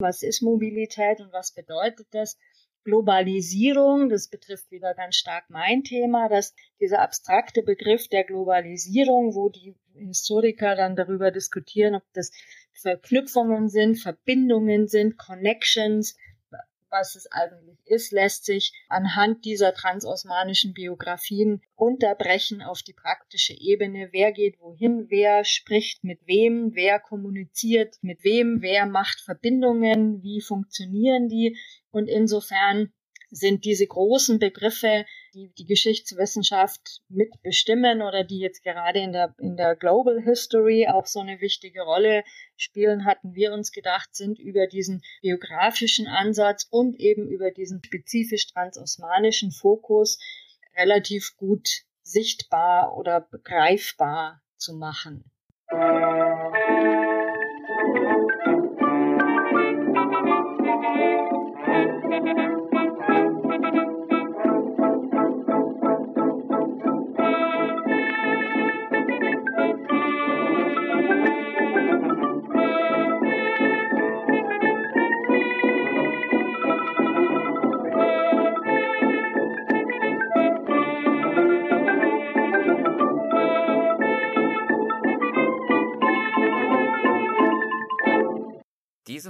Was ist Mobilität und was bedeutet das? Globalisierung, das betrifft wieder ganz stark mein Thema, dass dieser abstrakte Begriff der Globalisierung, wo die Historiker dann darüber diskutieren, ob das Verknüpfungen sind, Verbindungen sind, Connections, was es eigentlich ist, lässt sich anhand dieser transosmanischen Biografien unterbrechen auf die praktische Ebene. Wer geht wohin, wer spricht mit wem, wer kommuniziert mit wem, wer macht Verbindungen, wie funktionieren die. Und insofern sind diese großen Begriffe, die die Geschichtswissenschaft mitbestimmen oder die jetzt gerade in der, in der Global History auch so eine wichtige Rolle spielen, hatten wir uns gedacht, sind über diesen biografischen Ansatz und eben über diesen spezifisch transosmanischen Fokus relativ gut sichtbar oder begreifbar zu machen.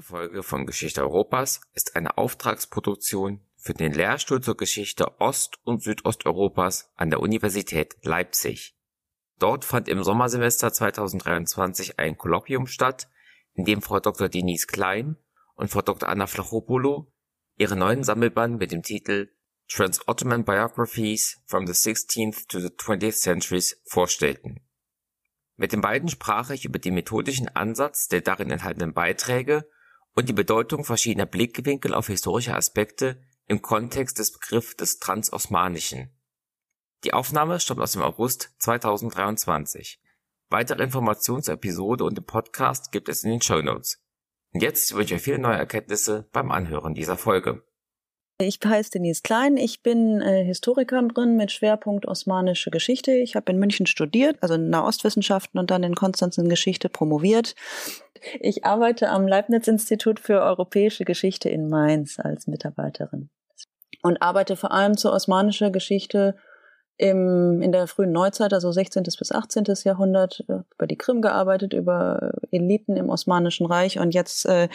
Diese Folge von Geschichte Europas ist eine Auftragsproduktion für den Lehrstuhl zur Geschichte Ost- und Südosteuropas an der Universität Leipzig. Dort fand im Sommersemester 2023 ein Kolloquium statt, in dem Frau Dr. Denise Klein und Frau Dr. Anna Flachopoulou ihre neuen Sammelband mit dem Titel Trans-Ottoman Biographies from the 16th to the 20th Centuries vorstellten. Mit den beiden sprach ich über den methodischen Ansatz der darin enthaltenen Beiträge und die Bedeutung verschiedener Blickwinkel auf historische Aspekte im Kontext des Begriffs des Transosmanischen. Die Aufnahme stammt aus dem August 2023. Weitere Informationen zur Episode und dem Podcast gibt es in den Show Notes. Und jetzt wünsche ich euch viele neue Erkenntnisse beim Anhören dieser Folge. Ich heiße Denise Klein, ich bin äh, Historikerin mit Schwerpunkt osmanische Geschichte. Ich habe in München studiert, also in Nahostwissenschaften und dann in Konstanz in Geschichte promoviert. Ich arbeite am Leibniz-Institut für europäische Geschichte in Mainz als Mitarbeiterin und arbeite vor allem zur osmanischen Geschichte im, in der frühen Neuzeit, also 16. bis 18. Jahrhundert, äh, über die Krim gearbeitet, über Eliten im Osmanischen Reich und jetzt äh,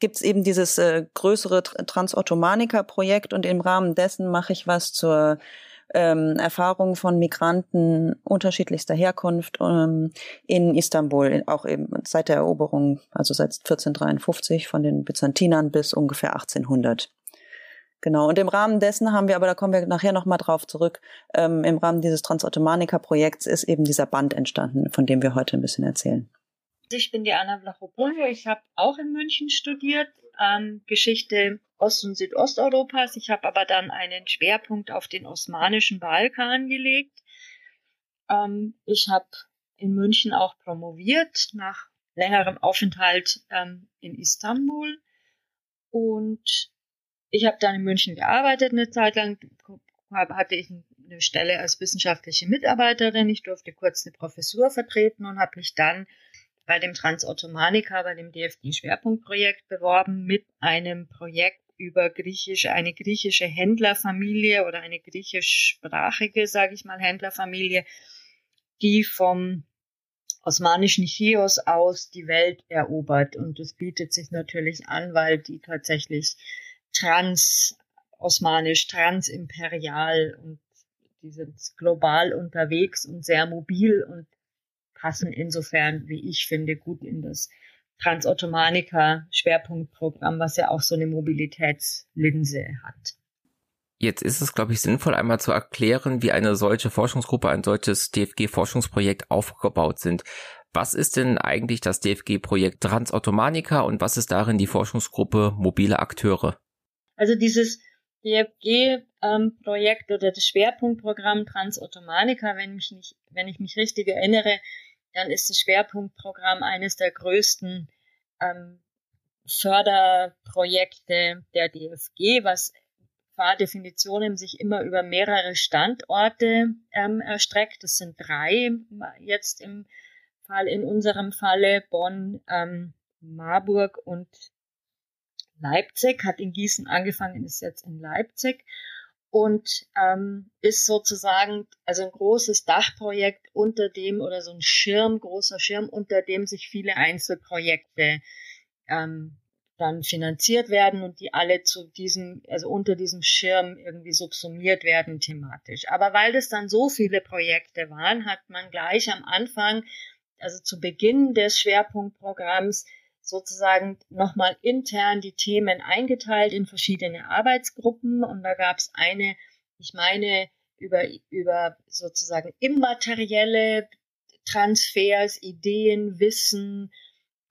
gibt es eben dieses äh, größere Transottomanica-Projekt und im Rahmen dessen mache ich was zur ähm, Erfahrung von Migranten unterschiedlichster Herkunft ähm, in Istanbul, auch eben seit der Eroberung, also seit 1453 von den Byzantinern bis ungefähr 1800. Genau, und im Rahmen dessen haben wir, aber da kommen wir nachher nochmal drauf zurück, ähm, im Rahmen dieses Transottomanica-Projekts ist eben dieser Band entstanden, von dem wir heute ein bisschen erzählen. Ich bin die Anna Vlachopoulou. Ich habe auch in München studiert, ähm, Geschichte Ost- und Südosteuropas. Ich habe aber dann einen Schwerpunkt auf den osmanischen Balkan gelegt. Ähm, ich habe in München auch promoviert nach längerem Aufenthalt ähm, in Istanbul. Und ich habe dann in München gearbeitet eine Zeit lang. Hatte ich eine Stelle als wissenschaftliche Mitarbeiterin. Ich durfte kurz eine Professur vertreten und habe mich dann bei dem Transottomanica, bei dem DFG-Schwerpunktprojekt beworben mit einem Projekt über griechische, eine griechische Händlerfamilie oder eine griechischsprachige, sage ich mal, Händlerfamilie, die vom osmanischen Chios aus die Welt erobert. Und das bietet sich natürlich an, weil die tatsächlich trans osmanisch, transimperial und die sind global unterwegs und sehr mobil und passen insofern, wie ich finde, gut in das Transottomanica Schwerpunktprogramm, was ja auch so eine Mobilitätslinse hat. Jetzt ist es, glaube ich, sinnvoll, einmal zu erklären, wie eine solche Forschungsgruppe, ein solches DFG-Forschungsprojekt aufgebaut sind. Was ist denn eigentlich das DFG-Projekt Transottomanica und was ist darin die Forschungsgruppe mobile Akteure? Also dieses DFG-Projekt ähm, oder das Schwerpunktprogramm Transottomanica, wenn, mich nicht, wenn ich mich richtig erinnere, dann ist das Schwerpunktprogramm eines der größten ähm, Förderprojekte der DFG, was qua Definition sich immer über mehrere Standorte ähm, erstreckt. Das sind drei jetzt im Fall, in unserem Falle. Bonn, ähm, Marburg und Leipzig, hat in Gießen angefangen, ist jetzt in Leipzig und ähm, ist sozusagen also ein großes Dachprojekt unter dem oder so ein Schirm, großer Schirm, unter dem sich viele Einzelprojekte ähm, dann finanziert werden und die alle zu diesem, also unter diesem Schirm irgendwie subsumiert werden thematisch. Aber weil das dann so viele Projekte waren, hat man gleich am Anfang, also zu Beginn des Schwerpunktprogramms, sozusagen nochmal intern die Themen eingeteilt in verschiedene Arbeitsgruppen und da gab es eine, ich meine, über, über sozusagen immaterielle Transfers, Ideen, Wissen,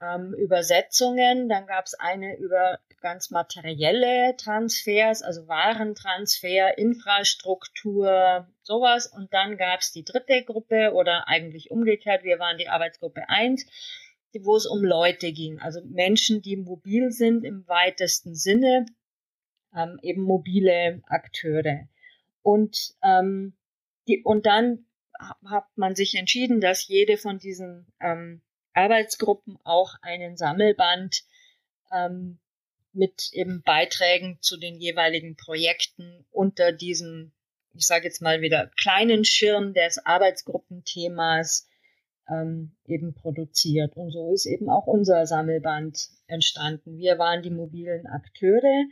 ähm, Übersetzungen. Dann gab es eine über ganz materielle Transfers, also Warentransfer, Infrastruktur, sowas. Und dann gab es die dritte Gruppe oder eigentlich umgekehrt, wir waren die Arbeitsgruppe 1, wo es um Leute ging, also Menschen, die mobil sind im weitesten Sinne, ähm, eben mobile Akteure. Und, ähm, die, und dann hat man sich entschieden, dass jede von diesen ähm, Arbeitsgruppen auch einen Sammelband ähm, mit eben Beiträgen zu den jeweiligen Projekten unter diesem, ich sage jetzt mal wieder, kleinen Schirm des Arbeitsgruppenthemas ähm, eben produziert. Und so ist eben auch unser Sammelband entstanden. Wir waren die mobilen Akteure.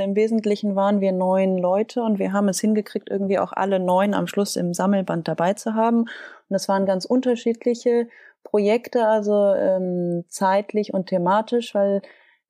Im Wesentlichen waren wir neun Leute und wir haben es hingekriegt, irgendwie auch alle neun am Schluss im Sammelband dabei zu haben. Und es waren ganz unterschiedliche Projekte, also ähm, zeitlich und thematisch, weil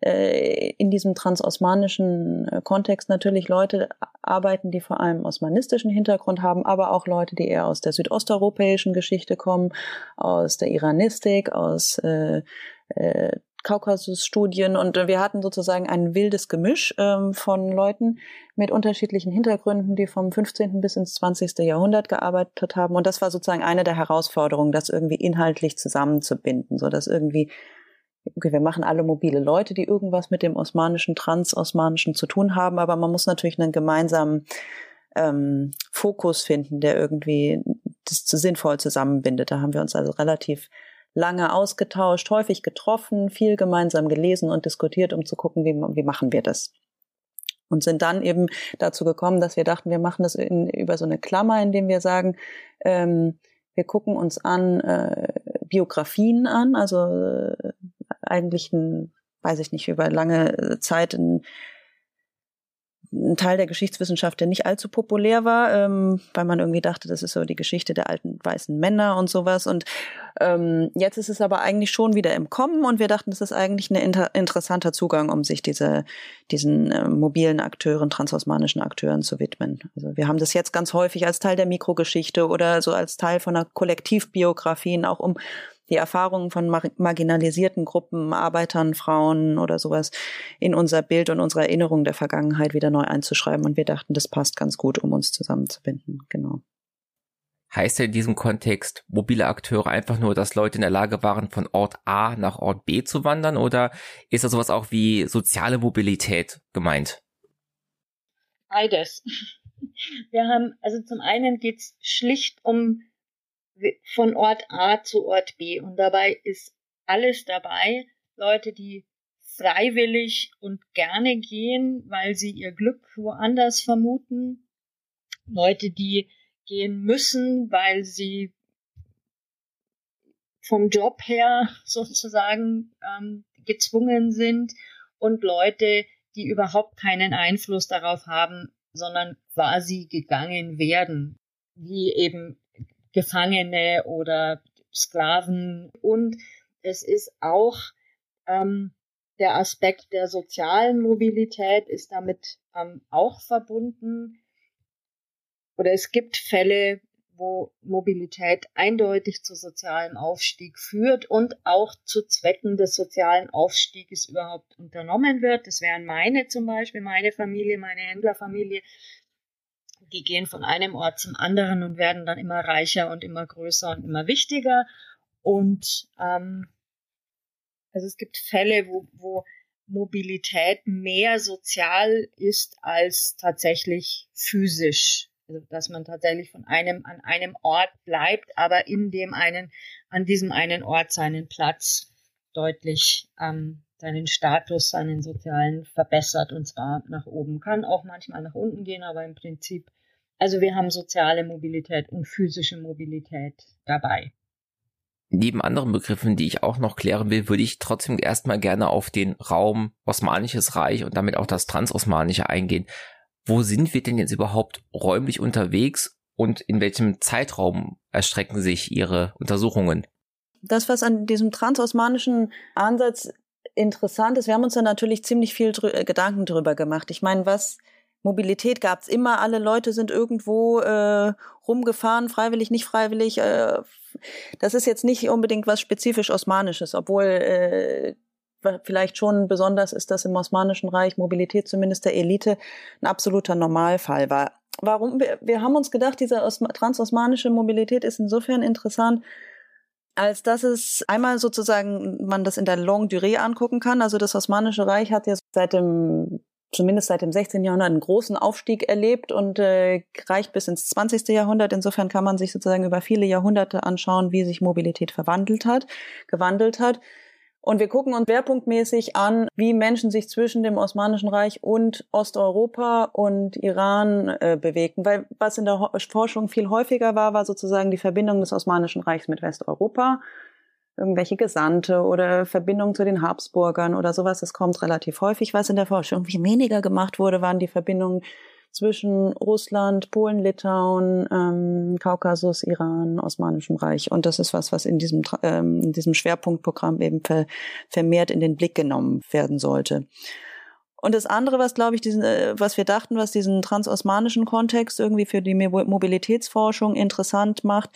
äh, in diesem transosmanischen äh, Kontext natürlich Leute arbeiten, die vor allem osmanistischen Hintergrund haben, aber auch Leute, die eher aus der südosteuropäischen Geschichte kommen, aus der Iranistik, aus äh, äh, Kaukasusstudien und wir hatten sozusagen ein wildes Gemisch ähm, von Leuten mit unterschiedlichen Hintergründen, die vom 15. bis ins 20. Jahrhundert gearbeitet haben und das war sozusagen eine der Herausforderungen, das irgendwie inhaltlich zusammenzubinden, so dass irgendwie okay, wir machen alle mobile Leute, die irgendwas mit dem osmanischen, transosmanischen zu tun haben, aber man muss natürlich einen gemeinsamen ähm, Fokus finden, der irgendwie das sinnvoll zusammenbindet. Da haben wir uns also relativ lange ausgetauscht, häufig getroffen, viel gemeinsam gelesen und diskutiert, um zu gucken, wie, wie machen wir das. Und sind dann eben dazu gekommen, dass wir dachten, wir machen das in, über so eine Klammer, indem wir sagen, ähm, wir gucken uns an äh, Biografien an, also äh, eigentlich ein, weiß ich nicht, über lange Zeit ein ein Teil der Geschichtswissenschaft, der nicht allzu populär war, ähm, weil man irgendwie dachte, das ist so die Geschichte der alten weißen Männer und sowas. Und ähm, jetzt ist es aber eigentlich schon wieder im Kommen und wir dachten, das ist eigentlich ein inter interessanter Zugang, um sich diese, diesen äh, mobilen Akteuren, transosmanischen Akteuren zu widmen. Also wir haben das jetzt ganz häufig als Teil der Mikrogeschichte oder so als Teil von einer Kollektivbiografien, auch um die Erfahrungen von mar marginalisierten Gruppen, Arbeitern, Frauen oder sowas in unser Bild und unsere Erinnerung der Vergangenheit wieder neu einzuschreiben. Und wir dachten, das passt ganz gut, um uns zusammenzubinden. Genau. Heißt ja in diesem Kontext mobile Akteure einfach nur, dass Leute in der Lage waren, von Ort A nach Ort B zu wandern? Oder ist da sowas auch wie soziale Mobilität gemeint? Beides. Wir haben, also zum einen geht es schlicht um von Ort A zu Ort B. Und dabei ist alles dabei. Leute, die freiwillig und gerne gehen, weil sie ihr Glück woanders vermuten. Leute, die gehen müssen, weil sie vom Job her sozusagen ähm, gezwungen sind und Leute, die überhaupt keinen Einfluss darauf haben, sondern quasi gegangen werden, wie eben Gefangene oder Sklaven. Und es ist auch ähm, der Aspekt der sozialen Mobilität ist damit ähm, auch verbunden. Oder es gibt Fälle, wo Mobilität eindeutig zu sozialem Aufstieg führt und auch zu Zwecken des sozialen Aufstieges überhaupt unternommen wird. Das wären meine zum Beispiel, meine Familie, meine Händlerfamilie, die gehen von einem Ort zum anderen und werden dann immer reicher und immer größer und immer wichtiger. Und ähm, also es gibt Fälle, wo, wo Mobilität mehr sozial ist als tatsächlich physisch. Also dass man tatsächlich von einem an einem Ort bleibt, aber in dem einen, an diesem einen Ort seinen Platz deutlich ähm, seinen Status, seinen sozialen verbessert und zwar nach oben. Kann auch manchmal nach unten gehen, aber im Prinzip, also wir haben soziale Mobilität und physische Mobilität dabei. Neben anderen Begriffen, die ich auch noch klären will, würde ich trotzdem erstmal gerne auf den Raum Osmanisches Reich und damit auch das Transosmanische eingehen. Wo sind wir denn jetzt überhaupt räumlich unterwegs und in welchem Zeitraum erstrecken sich Ihre Untersuchungen? Das, was an diesem transosmanischen Ansatz interessant ist, wir haben uns da natürlich ziemlich viel drü Gedanken drüber gemacht. Ich meine, was Mobilität gab es immer, alle Leute sind irgendwo äh, rumgefahren, freiwillig, nicht freiwillig. Äh, das ist jetzt nicht unbedingt was spezifisch Osmanisches, obwohl äh, vielleicht schon besonders ist, dass im Osmanischen Reich Mobilität zumindest der Elite ein absoluter Normalfall war. Warum? Wir, wir haben uns gedacht, diese transosmanische Mobilität ist insofern interessant, als dass es einmal sozusagen man das in der Longue Durée angucken kann. Also das Osmanische Reich hat ja seit dem zumindest seit dem 16. Jahrhundert einen großen Aufstieg erlebt und äh, reicht bis ins 20. Jahrhundert. Insofern kann man sich sozusagen über viele Jahrhunderte anschauen, wie sich Mobilität verwandelt hat, gewandelt hat. Und wir gucken uns schwerpunktmäßig an, wie Menschen sich zwischen dem Osmanischen Reich und Osteuropa und Iran äh, bewegten. Weil was in der Forschung viel häufiger war, war sozusagen die Verbindung des Osmanischen Reichs mit Westeuropa. Irgendwelche Gesandte oder Verbindungen zu den Habsburgern oder sowas. Das kommt relativ häufig. Was in der Forschung viel weniger gemacht wurde, waren die Verbindungen zwischen Russland, Polen, Litauen, ähm, Kaukasus, Iran, Osmanischem Reich. Und das ist was, was in diesem, ähm, in diesem Schwerpunktprogramm eben ver, vermehrt in den Blick genommen werden sollte. Und das andere, was glaube ich, diesen, äh, was wir dachten, was diesen transosmanischen Kontext irgendwie für die Mobilitätsforschung interessant macht,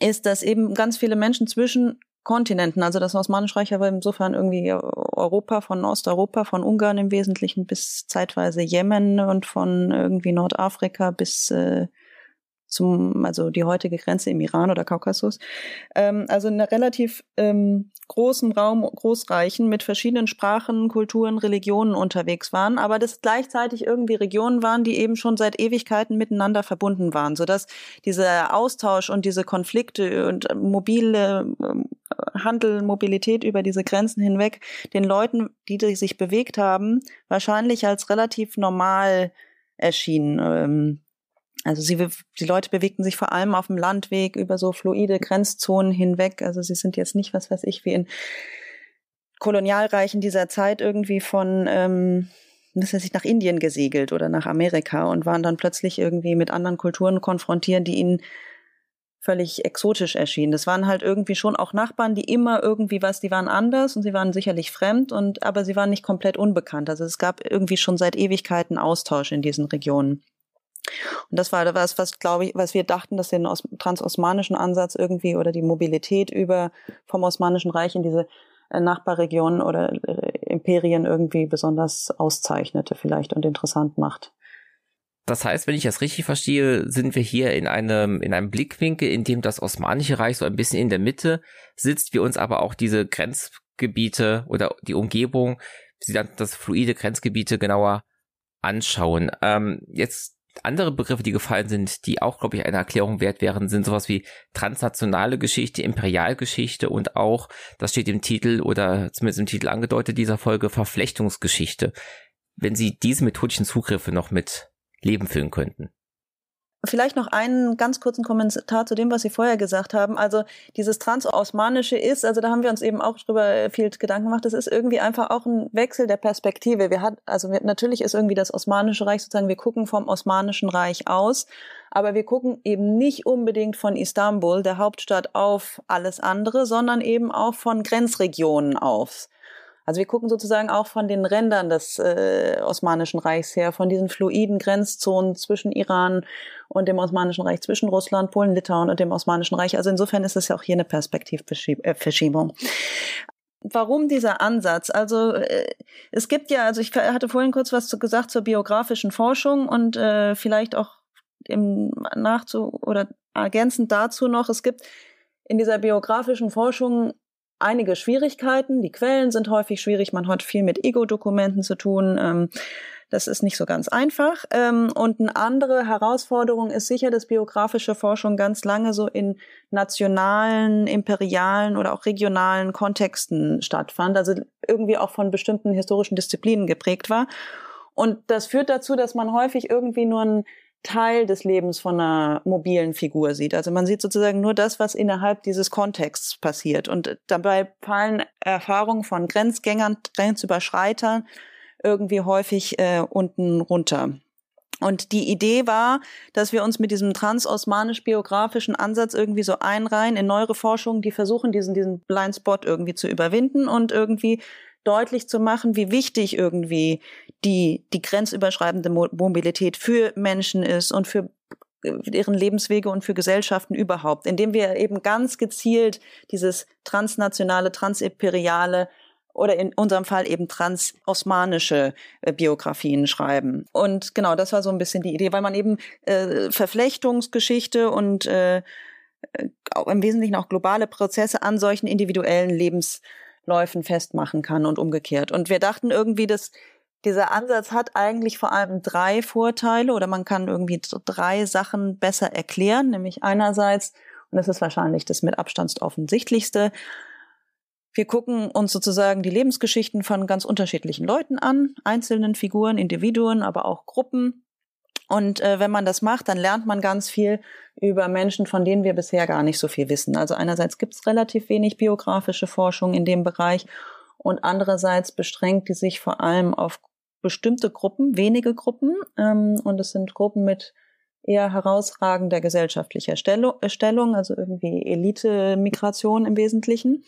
ist, dass eben ganz viele Menschen zwischen Kontinenten. Also das Osmanische Reich war insofern irgendwie Europa, von Osteuropa, von Ungarn im Wesentlichen bis zeitweise Jemen und von irgendwie Nordafrika bis äh, zum, also die heutige Grenze im Iran oder Kaukasus. Ähm, also in einer relativ ähm, großen Raum, Großreichen mit verschiedenen Sprachen, Kulturen, Religionen unterwegs waren, aber das gleichzeitig irgendwie Regionen waren, die eben schon seit Ewigkeiten miteinander verbunden waren, sodass dieser Austausch und diese Konflikte und mobile ähm, Handel, Mobilität über diese Grenzen hinweg den Leuten, die sich bewegt haben, wahrscheinlich als relativ normal erschienen. Ähm, also sie, die Leute bewegten sich vor allem auf dem Landweg über so fluide Grenzzonen hinweg. Also sie sind jetzt nicht, was weiß ich, wie in Kolonialreichen dieser Zeit irgendwie von, ähm, was weiß ich, nach Indien gesegelt oder nach Amerika und waren dann plötzlich irgendwie mit anderen Kulturen konfrontiert, die ihnen völlig exotisch erschienen. Das waren halt irgendwie schon auch Nachbarn, die immer irgendwie was, die waren anders und sie waren sicherlich fremd und aber sie waren nicht komplett unbekannt. Also es gab irgendwie schon seit Ewigkeiten Austausch in diesen Regionen. Und das war was, was glaube ich, was wir dachten, dass den transosmanischen Ansatz irgendwie oder die Mobilität über vom Osmanischen Reich in diese äh, Nachbarregionen oder äh, Imperien irgendwie besonders auszeichnete vielleicht und interessant macht. Das heißt, wenn ich das richtig verstehe, sind wir hier in einem, in einem Blickwinkel, in dem das Osmanische Reich so ein bisschen in der Mitte sitzt, wir uns aber auch diese Grenzgebiete oder die Umgebung, sie dann das fluide Grenzgebiete genauer anschauen. Ähm, jetzt andere Begriffe, die gefallen sind, die auch, glaube ich, eine Erklärung wert wären, sind sowas wie transnationale Geschichte, Imperialgeschichte und auch, das steht im Titel oder zumindest im Titel angedeutet dieser Folge, Verflechtungsgeschichte. Wenn Sie diese methodischen Zugriffe noch mit Leben füllen könnten. Vielleicht noch einen ganz kurzen Kommentar zu dem, was Sie vorher gesagt haben. Also dieses Transosmanische ist, also da haben wir uns eben auch drüber viel Gedanken gemacht, das ist irgendwie einfach auch ein Wechsel der Perspektive. Wir hat, also wir, natürlich ist irgendwie das Osmanische Reich sozusagen, wir gucken vom Osmanischen Reich aus, aber wir gucken eben nicht unbedingt von Istanbul, der Hauptstadt, auf alles andere, sondern eben auch von Grenzregionen auf. Also wir gucken sozusagen auch von den Rändern des äh, Osmanischen Reichs her, von diesen fluiden Grenzzonen zwischen Iran und dem Osmanischen Reich, zwischen Russland, Polen, Litauen und dem Osmanischen Reich. Also insofern ist es ja auch hier eine Perspektivverschiebung. Äh, Warum dieser Ansatz? Also äh, es gibt ja, also ich hatte vorhin kurz was gesagt zur biografischen Forschung und äh, vielleicht auch im Nachzu oder ergänzend dazu noch, es gibt in dieser biografischen Forschung einige Schwierigkeiten. Die Quellen sind häufig schwierig. Man hat viel mit Ego-Dokumenten zu tun. Ähm, Das ist nicht so ganz einfach. Ähm, und eine andere Herausforderung ist sicher, dass biografische Forschung ganz lange so in nationalen, imperialen oder auch regionalen Kontexten stattfand, also irgendwie auch von bestimmten historischen Disziplinen geprägt war. Und das führt dazu, dass man häufig irgendwie nur ein Teil des Lebens von einer mobilen Figur sieht. Also man sieht sozusagen nur das, was innerhalb dieses Kontexts passiert. Und dabei fallen Erfahrungen von Grenzgängern, Grenzüberschreitern irgendwie häufig äh, unten runter. Und die Idee war, dass wir uns mit diesem transosmanisch-biografischen Ansatz irgendwie so einreihen in neuere Forschungen, die versuchen, diesen, diesen Blindspot irgendwie zu überwinden und irgendwie deutlich zu machen, wie wichtig irgendwie die, die grenzüberschreitende Mobilität für Menschen ist und für deren Lebenswege und für Gesellschaften überhaupt, indem wir eben ganz gezielt dieses transnationale, transimperiale oder in unserem Fall eben transosmanische äh, Biografien schreiben. Und genau, das war so ein bisschen die Idee, weil man eben äh, Verflechtungsgeschichte und äh, äh im Wesentlichen auch globale Prozesse an solchen individuellen Lebens Läufen festmachen kann und umgekehrt. Und wir dachten irgendwie, dass dieser Ansatz hat eigentlich vor allem drei Vorteile oder man kann irgendwie drei Sachen besser erklären, nämlich einerseits, und das ist wahrscheinlich das mit Abstand offensichtlichste, wir gucken uns sozusagen die Lebensgeschichten von ganz unterschiedlichen Leuten an, einzelnen Figuren, Individuen, aber auch Gruppen und äh, wenn man das macht, dann lernt man ganz viel über Menschen, von denen wir bisher gar nicht so viel wissen. Also einerseits gibt es relativ wenig biografische Forschung in dem Bereich und andererseits beschränkt die sich vor allem auf bestimmte Gruppen, wenige Gruppen. Ähm, und es sind Gruppen mit eher herausragender gesellschaftlicher Stellung, also irgendwie Elite-Migration im Wesentlichen.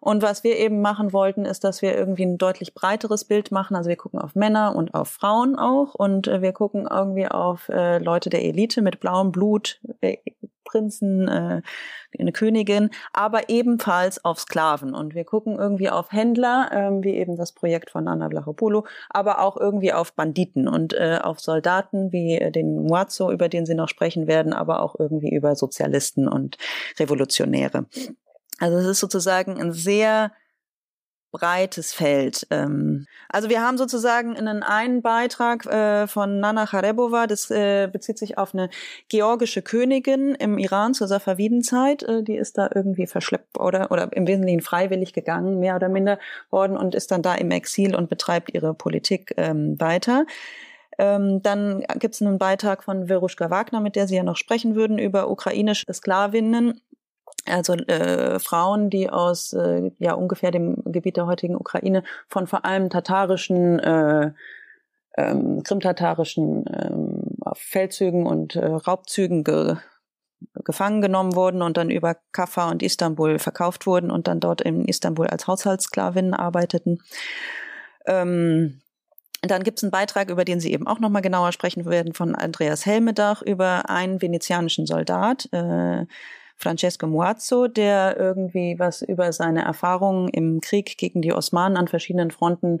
Und was wir eben machen wollten, ist, dass wir irgendwie ein deutlich breiteres Bild machen. Also wir gucken auf Männer und auf Frauen auch und äh, wir gucken irgendwie auf äh, Leute der Elite mit blauem Blut, äh, Prinzen, äh, eine Königin, aber ebenfalls auf Sklaven. Und wir gucken irgendwie auf Händler, äh, wie eben das Projekt von Nana Vlachopoulou, aber auch irgendwie auf Banditen und äh, auf Soldaten wie äh, den Muazzo, über den Sie noch sprechen werden, aber auch irgendwie über Sozialisten und Revolutionäre. Also es ist sozusagen ein sehr breites Feld. Ähm, also wir haben sozusagen einen einen Beitrag äh, von Nana Charebova, das äh, bezieht sich auf eine georgische Königin im Iran zur Safavidenzeit, äh, die ist da irgendwie verschleppt oder oder im Wesentlichen freiwillig gegangen, mehr oder minder worden und ist dann da im Exil und betreibt ihre Politik ähm, weiter. Ähm, dann gibt es einen Beitrag von Veruschka Wagner, mit der Sie ja noch sprechen würden, über ukrainische Sklavinnen also äh, Frauen, die aus äh, ja ungefähr dem Gebiet der heutigen Ukraine von vor allem tatarischen, äh, ähm, krimtatarischen ähm, Feldzügen und äh, Raubzügen ge gefangen genommen wurden und dann über Kaffa und Istanbul verkauft wurden und dann dort in Istanbul als Haushaltssklavinnen arbeiteten. Ähm, dann gibt es einen Beitrag, über den Sie eben auch nochmal genauer sprechen werden, von Andreas Helmedach über einen venezianischen Soldat, äh, Francesco Muazzo, der irgendwie was über seine Erfahrungen im Krieg gegen die Osmanen an verschiedenen Fronten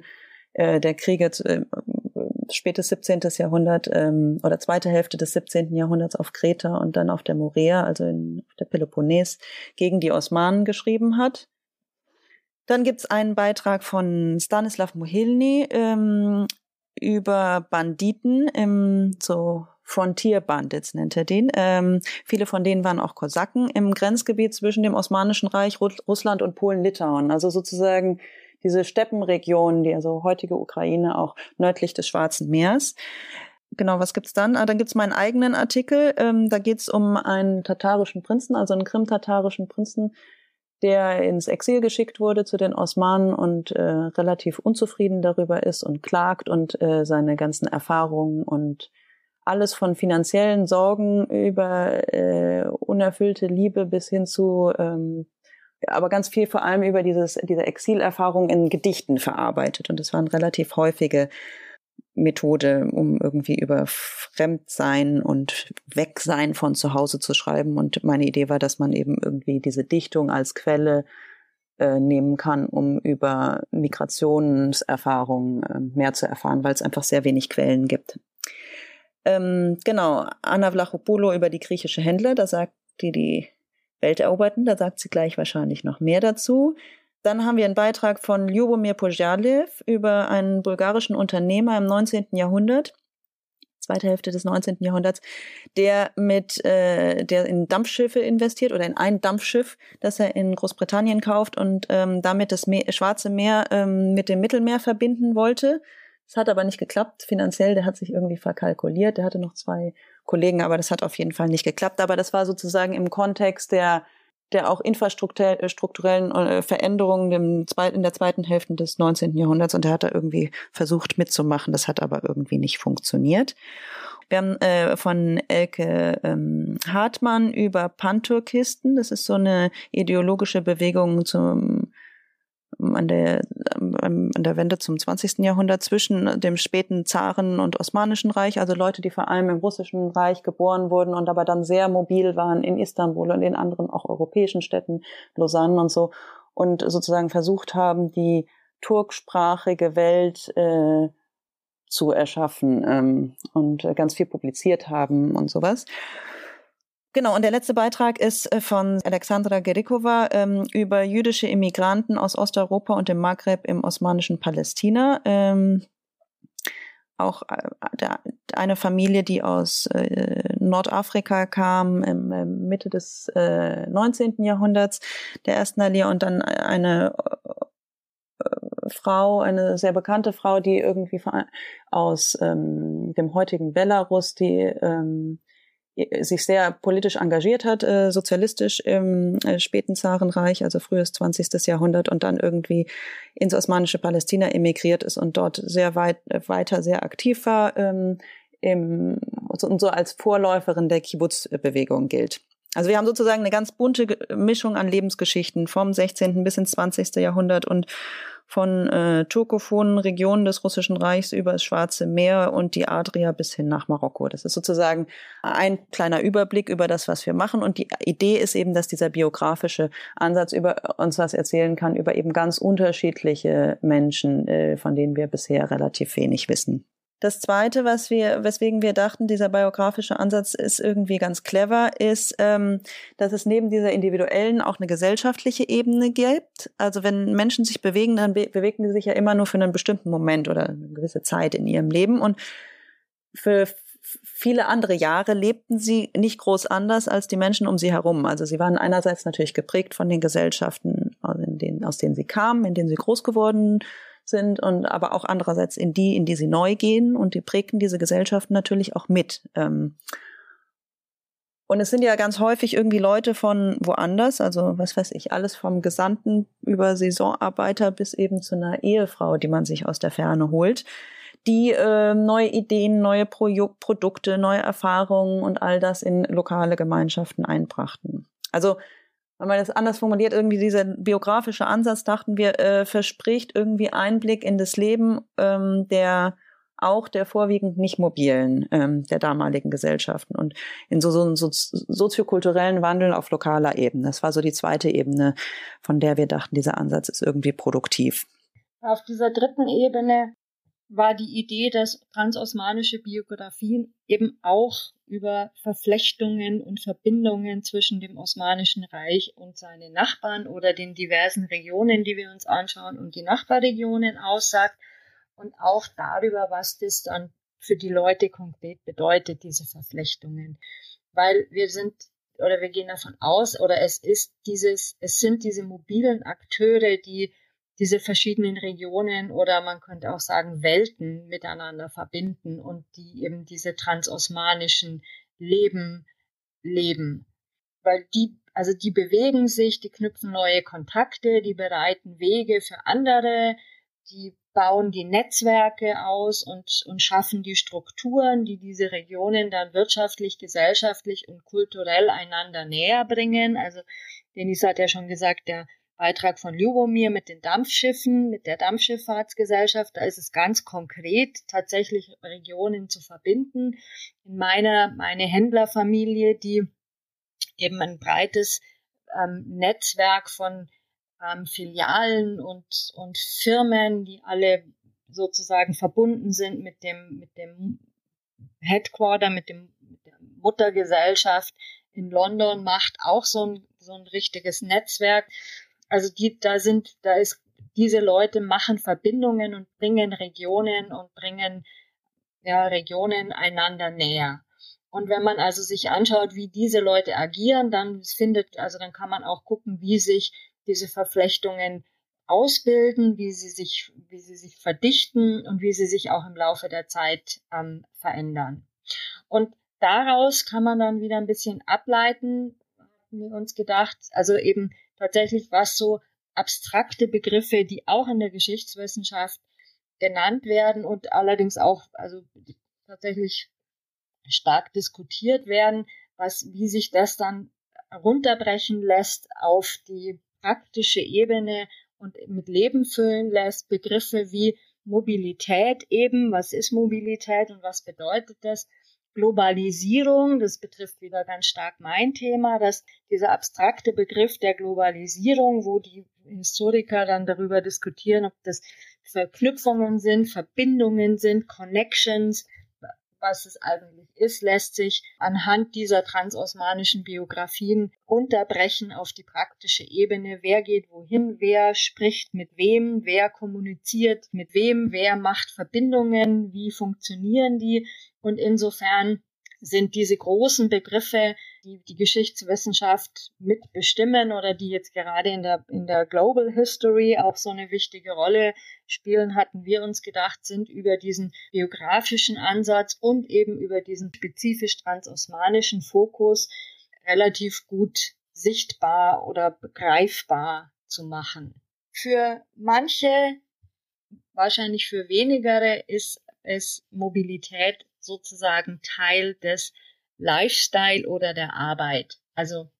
äh, der Kriege äh, spätes 17. Jahrhundert ähm, oder zweite Hälfte des 17. Jahrhunderts auf Kreta und dann auf der Morea, also in, auf der Peloponnes, gegen die Osmanen geschrieben hat. Dann gibt's einen Beitrag von Stanislav Mohilny ähm, über Banditen im so Frontier Bandits nennt er den. Ähm, viele von denen waren auch Kosaken im Grenzgebiet zwischen dem Osmanischen Reich, Russland und Polen-Litauen. Also sozusagen diese Steppenregion, die also heutige Ukraine auch nördlich des Schwarzen Meers. Genau, was gibt's dann? Ah, dann gibt's meinen eigenen Artikel. Ähm, da geht's um einen tatarischen Prinzen, also einen krim-tatarischen Prinzen, der ins Exil geschickt wurde zu den Osmanen und äh, relativ unzufrieden darüber ist und klagt und äh, seine ganzen Erfahrungen und alles von finanziellen Sorgen über äh, unerfüllte Liebe bis hin zu, ähm, aber ganz viel vor allem über dieses, diese Exilerfahrung in Gedichten verarbeitet. Und das war eine relativ häufige Methode, um irgendwie über Fremdsein und Wegsein von zu Hause zu schreiben. Und meine Idee war, dass man eben irgendwie diese Dichtung als Quelle äh, nehmen kann, um über Migrationserfahrungen äh, mehr zu erfahren, weil es einfach sehr wenig Quellen gibt. Ähm, genau, Anna Vlachopoulou über die griechische Händler, da sagt die die Welt eroberten, da sagt sie gleich wahrscheinlich noch mehr dazu. Dann haben wir einen Beitrag von Ljubomir Pojadlev über einen bulgarischen Unternehmer im 19. Jahrhundert, zweite Hälfte des 19. Jahrhunderts, der mit, äh, der in Dampfschiffe investiert oder in ein Dampfschiff, das er in Großbritannien kauft und ähm, damit das Meer, Schwarze Meer ähm, mit dem Mittelmeer verbinden wollte. Es hat aber nicht geklappt finanziell. Der hat sich irgendwie verkalkuliert. Der hatte noch zwei Kollegen, aber das hat auf jeden Fall nicht geklappt. Aber das war sozusagen im Kontext der der auch infrastrukturellen äh, Veränderungen in der zweiten Hälfte des 19. Jahrhunderts und der hat da irgendwie versucht mitzumachen. Das hat aber irgendwie nicht funktioniert. Wir haben äh, von Elke ähm, Hartmann über Panturkisten. Das ist so eine ideologische Bewegung zum an der, an der Wende zum 20. Jahrhundert zwischen dem späten Zaren und Osmanischen Reich, also Leute, die vor allem im Russischen Reich geboren wurden und aber dann sehr mobil waren in Istanbul und in anderen auch europäischen Städten, Lausanne und so, und sozusagen versucht haben, die turksprachige Welt äh, zu erschaffen ähm, und ganz viel publiziert haben und sowas. Genau, und der letzte Beitrag ist äh, von Alexandra Gerikova ähm, über jüdische Immigranten aus Osteuropa und dem Maghreb im osmanischen Palästina. Ähm, auch äh, eine Familie, die aus äh, Nordafrika kam im, äh, Mitte des äh, 19. Jahrhunderts, der ersten Allee, und dann eine äh, Frau, eine sehr bekannte Frau, die irgendwie aus ähm, dem heutigen Belarus, die ähm, sich sehr politisch engagiert hat, äh, sozialistisch im äh, späten Zarenreich, also frühes 20. Jahrhundert und dann irgendwie ins osmanische Palästina emigriert ist und dort sehr weit äh, weiter sehr aktiv war ähm, im, und so als Vorläuferin der Kibbutz-Bewegung gilt. Also wir haben sozusagen eine ganz bunte Mischung an Lebensgeschichten vom 16. bis ins 20. Jahrhundert und von äh, turkophonen Regionen des Russischen Reichs über das Schwarze Meer und die Adria bis hin nach Marokko. Das ist sozusagen ein kleiner Überblick über das, was wir machen. Und die Idee ist eben, dass dieser biografische Ansatz über uns was erzählen kann, über eben ganz unterschiedliche Menschen, äh, von denen wir bisher relativ wenig wissen. Das zweite, was wir, weswegen wir dachten, dieser biografische Ansatz ist irgendwie ganz clever, ist, ähm, dass es neben dieser individuellen auch eine gesellschaftliche Ebene gibt. Also wenn Menschen sich bewegen, dann be bewegen die sich ja immer nur für einen bestimmten Moment oder eine gewisse Zeit in ihrem Leben. Und für viele andere Jahre lebten sie nicht groß anders als die Menschen um sie herum. Also sie waren einerseits natürlich geprägt von den Gesellschaften, in denen, aus denen sie kamen, in denen sie groß geworden sind und aber auch andererseits in die, in die sie neu gehen und die prägten diese Gesellschaften natürlich auch mit. Ähm. und es sind ja ganz häufig irgendwie Leute von woanders, also was weiß ich, alles vom Gesandten über Saisonarbeiter bis eben zu einer Ehefrau, die man sich aus der Ferne holt, die äh, neue Ideen, neue Pro Produkte, neue Erfahrungen und all das in lokale Gemeinschaften einbrachten. Also wenn man das anders formuliert, irgendwie dieser biografische Ansatz, dachten wir, äh, verspricht irgendwie Einblick in das Leben ähm, der auch der vorwiegend nicht mobilen ähm, der damaligen Gesellschaften und in so, so so, soziokulturellen Wandel auf lokaler Ebene. Das war so die zweite Ebene, von der wir dachten, dieser Ansatz ist irgendwie produktiv. Auf dieser dritten Ebene war die Idee, dass transosmanische Biografien eben auch über Verflechtungen und Verbindungen zwischen dem Osmanischen Reich und seinen Nachbarn oder den diversen Regionen, die wir uns anschauen, und die Nachbarregionen aussagt und auch darüber, was das dann für die Leute konkret bedeutet, diese Verflechtungen. Weil wir sind oder wir gehen davon aus oder es ist dieses, es sind diese mobilen Akteure, die diese verschiedenen Regionen oder man könnte auch sagen Welten miteinander verbinden und die eben diese transosmanischen Leben leben. Weil die, also die bewegen sich, die knüpfen neue Kontakte, die bereiten Wege für andere, die bauen die Netzwerke aus und, und schaffen die Strukturen, die diese Regionen dann wirtschaftlich, gesellschaftlich und kulturell einander näher bringen. Also Denis hat ja schon gesagt, der Beitrag von Ljubomir mit den Dampfschiffen, mit der Dampfschifffahrtsgesellschaft. Da ist es ganz konkret, tatsächlich Regionen zu verbinden. In meiner, meine Händlerfamilie, die eben ein breites ähm, Netzwerk von ähm, Filialen und, und Firmen, die alle sozusagen verbunden sind mit dem, mit dem Headquarter, mit, dem, mit der Muttergesellschaft in London, macht auch so ein, so ein richtiges Netzwerk. Also die, da sind, da ist, diese Leute machen Verbindungen und bringen Regionen und bringen ja, Regionen einander näher. Und wenn man also sich anschaut, wie diese Leute agieren, dann findet, also dann kann man auch gucken, wie sich diese Verflechtungen ausbilden, wie sie sich, wie sie sich verdichten und wie sie sich auch im Laufe der Zeit ähm, verändern. Und daraus kann man dann wieder ein bisschen ableiten, haben wir uns gedacht, also eben tatsächlich, was so abstrakte Begriffe, die auch in der Geschichtswissenschaft genannt werden und allerdings auch, also tatsächlich stark diskutiert werden, was, wie sich das dann runterbrechen lässt auf die praktische Ebene und mit Leben füllen lässt. Begriffe wie Mobilität eben, was ist Mobilität und was bedeutet das? Globalisierung, das betrifft wieder ganz stark mein Thema, dass dieser abstrakte Begriff der Globalisierung, wo die Historiker dann darüber diskutieren, ob das Verknüpfungen sind, Verbindungen sind, Connections, was es eigentlich ist, lässt sich anhand dieser transosmanischen Biografien unterbrechen auf die praktische Ebene. Wer geht wohin, wer spricht mit wem, wer kommuniziert mit wem, wer macht Verbindungen, wie funktionieren die. Und insofern sind diese großen Begriffe, die die Geschichtswissenschaft mitbestimmen oder die jetzt gerade in der, in der Global History auch so eine wichtige Rolle spielen, hatten wir uns gedacht, sind über diesen biografischen Ansatz und eben über diesen spezifisch transosmanischen Fokus relativ gut sichtbar oder begreifbar zu machen. Für manche, wahrscheinlich für wenigere, ist es Mobilität sozusagen Teil des Lifestyle oder der Arbeit. Also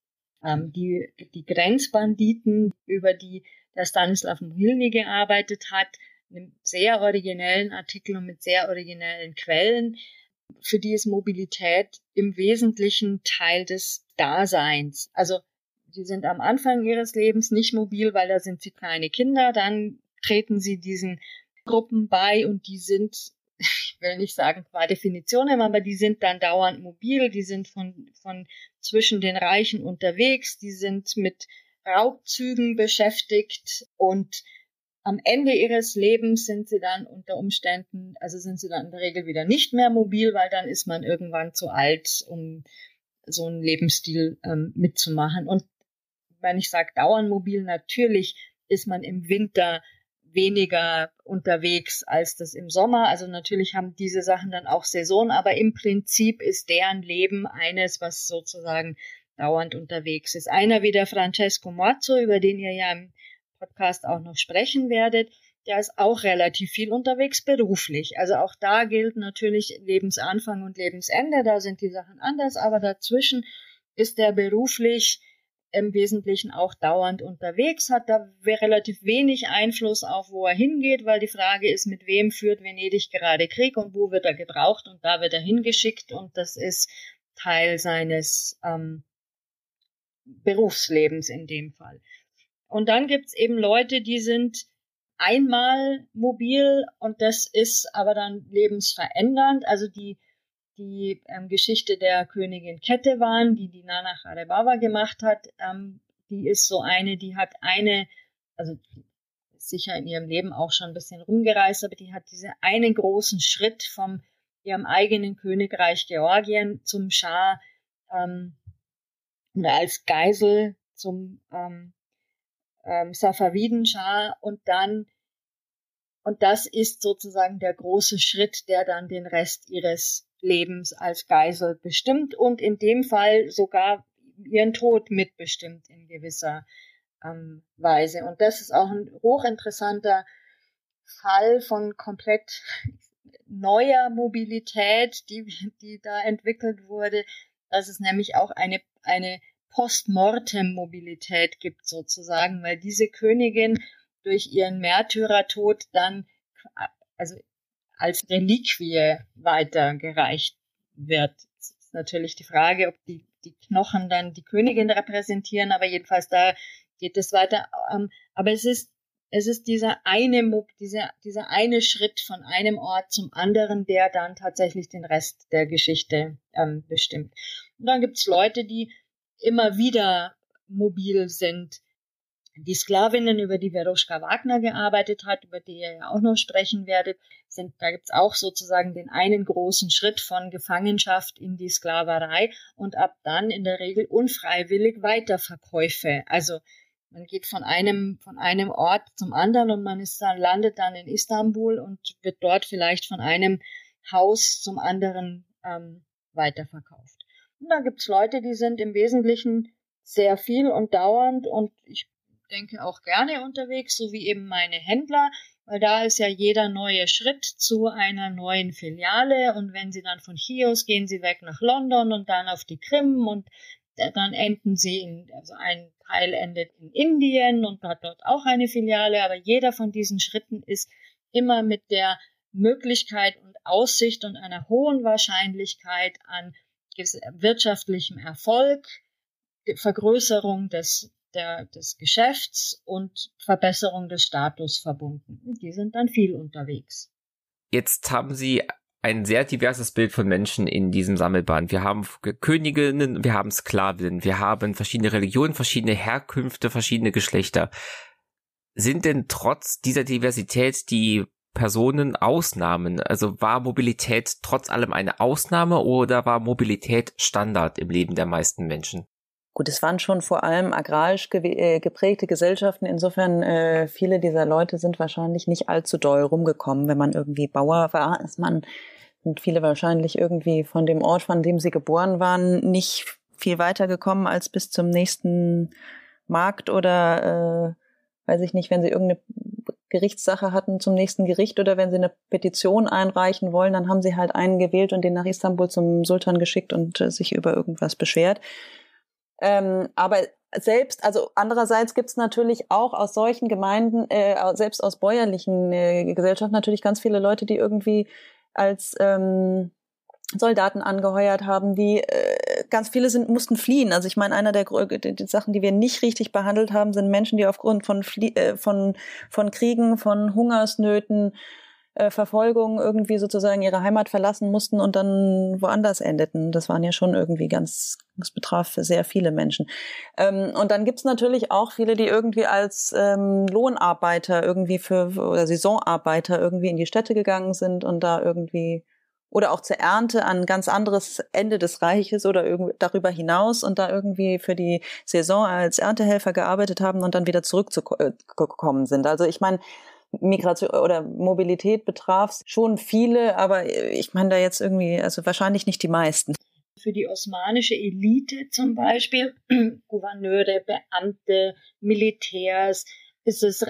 ähm, die, die Grenzbanditen, über die der Stanislav Mohilny gearbeitet hat, einem sehr originellen Artikel und mit sehr originellen Quellen, für die ist Mobilität im Wesentlichen Teil des Daseins. Also die sind am Anfang ihres Lebens nicht mobil, weil da sind sie kleine Kinder, dann treten sie diesen Gruppen bei und die sind ich will nicht sagen qua Definition, aber die sind dann dauernd mobil, die sind von, von zwischen den Reichen unterwegs, die sind mit Raubzügen beschäftigt und am Ende ihres Lebens sind sie dann unter Umständen, also sind sie dann in der Regel wieder nicht mehr mobil, weil dann ist man irgendwann zu alt, um so einen Lebensstil ähm, mitzumachen. Und wenn ich sage dauernd mobil, natürlich ist man im Winter weniger unterwegs als das im Sommer. Also natürlich haben diese Sachen dann auch Saison, aber im Prinzip ist deren Leben eines, was sozusagen dauernd unterwegs ist. Einer wie der Francesco Mozzo, über den ihr ja im Podcast auch noch sprechen werdet, der ist auch relativ viel unterwegs beruflich. Also auch da gilt natürlich Lebensanfang und Lebensende, da sind die Sachen anders, aber dazwischen ist der beruflich im Wesentlichen auch dauernd unterwegs, hat da relativ wenig Einfluss auf, wo er hingeht, weil die Frage ist, mit wem führt Venedig gerade Krieg und wo wird er gebraucht und da wird er hingeschickt und das ist Teil seines ähm, Berufslebens in dem Fall. Und dann gibt's eben Leute, die sind einmal mobil und das ist aber dann lebensverändernd, also die die ähm, Geschichte der Königin Ketevan, die die Nana Charebawa gemacht hat, ähm, die ist so eine, die hat eine, also sicher in ihrem Leben auch schon ein bisschen rumgereist, aber die hat diesen einen großen Schritt vom ihrem eigenen Königreich Georgien zum Schah ähm, oder als Geisel zum ähm, ähm, Safaviden-Schah und dann und das ist sozusagen der große Schritt, der dann den Rest ihres Lebens als Geisel bestimmt und in dem Fall sogar ihren Tod mitbestimmt in gewisser ähm, Weise. Und das ist auch ein hochinteressanter Fall von komplett neuer Mobilität, die, die da entwickelt wurde, dass es nämlich auch eine, eine Postmortem-Mobilität gibt sozusagen, weil diese Königin durch ihren Märtyrertod dann, also als Reliquie weitergereicht wird. Das ist natürlich die Frage, ob die, die Knochen dann die Königin repräsentieren, aber jedenfalls da geht es weiter. Ähm, aber es ist, es ist dieser eine, dieser, dieser eine Schritt von einem Ort zum anderen, der dann tatsächlich den Rest der Geschichte ähm, bestimmt. Und dann gibt's Leute, die immer wieder mobil sind. Die Sklavinnen, über die Veroschka Wagner gearbeitet hat, über die ihr ja auch noch sprechen werdet, sind, da gibt's auch sozusagen den einen großen Schritt von Gefangenschaft in die Sklaverei und ab dann in der Regel unfreiwillig Weiterverkäufe. Also man geht von einem, von einem Ort zum anderen und man ist dann, landet dann in Istanbul und wird dort vielleicht von einem Haus zum anderen ähm, weiterverkauft. Und da gibt's Leute, die sind im Wesentlichen sehr viel und dauernd und ich denke auch gerne unterwegs, so wie eben meine Händler, weil da ist ja jeder neue Schritt zu einer neuen Filiale und wenn sie dann von Chios gehen sie weg nach London und dann auf die Krim und dann enden sie in, also ein Teil endet in Indien und hat dort auch eine Filiale, aber jeder von diesen Schritten ist immer mit der Möglichkeit und Aussicht und einer hohen Wahrscheinlichkeit an wirtschaftlichem Erfolg, Vergrößerung des, der, des Geschäfts und Verbesserung des Status verbunden. Die sind dann viel unterwegs. Jetzt haben Sie ein sehr diverses Bild von Menschen in diesem Sammelband. Wir haben Königinnen, wir haben Sklavinnen, wir haben verschiedene Religionen, verschiedene Herkünfte, verschiedene Geschlechter. Sind denn trotz dieser Diversität die Personen Ausnahmen? Also war Mobilität trotz allem eine Ausnahme oder war Mobilität Standard im Leben der meisten Menschen? Gut, es waren schon vor allem agrarisch äh, geprägte Gesellschaften. Insofern, äh, viele dieser Leute sind wahrscheinlich nicht allzu doll rumgekommen. Wenn man irgendwie Bauer war, ist man, sind viele wahrscheinlich irgendwie von dem Ort, von dem sie geboren waren, nicht viel weiter gekommen als bis zum nächsten Markt oder, äh, weiß ich nicht, wenn sie irgendeine Gerichtssache hatten zum nächsten Gericht oder wenn sie eine Petition einreichen wollen, dann haben sie halt einen gewählt und den nach Istanbul zum Sultan geschickt und äh, sich über irgendwas beschwert. Ähm, aber selbst, also andererseits gibt es natürlich auch aus solchen Gemeinden, äh, selbst aus bäuerlichen äh, Gesellschaften natürlich ganz viele Leute, die irgendwie als ähm, Soldaten angeheuert haben, die äh, ganz viele sind mussten fliehen. Also ich meine, einer der, der, der, Sachen, die wir nicht richtig behandelt haben, sind Menschen, die aufgrund von Flie äh, von von Kriegen, von Hungersnöten, äh, Verfolgung irgendwie sozusagen ihre Heimat verlassen mussten und dann woanders endeten. Das waren ja schon irgendwie ganz, das betraf sehr viele Menschen. Ähm, und dann gibt's natürlich auch viele, die irgendwie als ähm, Lohnarbeiter irgendwie für oder Saisonarbeiter irgendwie in die Städte gegangen sind und da irgendwie oder auch zur Ernte an ganz anderes Ende des Reiches oder darüber hinaus und da irgendwie für die Saison als Erntehelfer gearbeitet haben und dann wieder zurückgekommen sind. Also ich meine, Migration oder Mobilität betraf schon viele, aber ich meine da jetzt irgendwie, also wahrscheinlich nicht die meisten. Für die osmanische Elite zum Beispiel, Gouverneure, Beamte, Militärs, ist es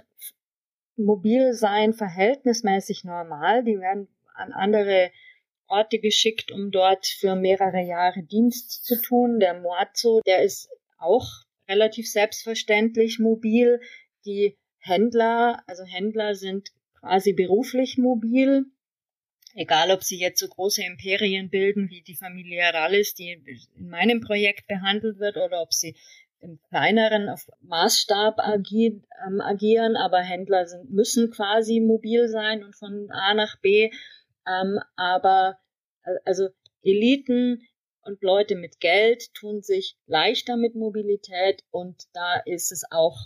Mobilsein verhältnismäßig normal. Die werden an andere Orte geschickt, um dort für mehrere Jahre Dienst zu tun. Der Moazo, der ist auch relativ selbstverständlich mobil. Die Händler, also Händler sind quasi beruflich mobil, egal ob sie jetzt so große Imperien bilden wie die Familie Rallis, die in meinem Projekt behandelt wird, oder ob sie im kleineren auf Maßstab agi ähm, agieren, aber Händler sind, müssen quasi mobil sein und von A nach B. Ähm, aber äh, also Eliten und Leute mit Geld tun sich leichter mit Mobilität und da ist es auch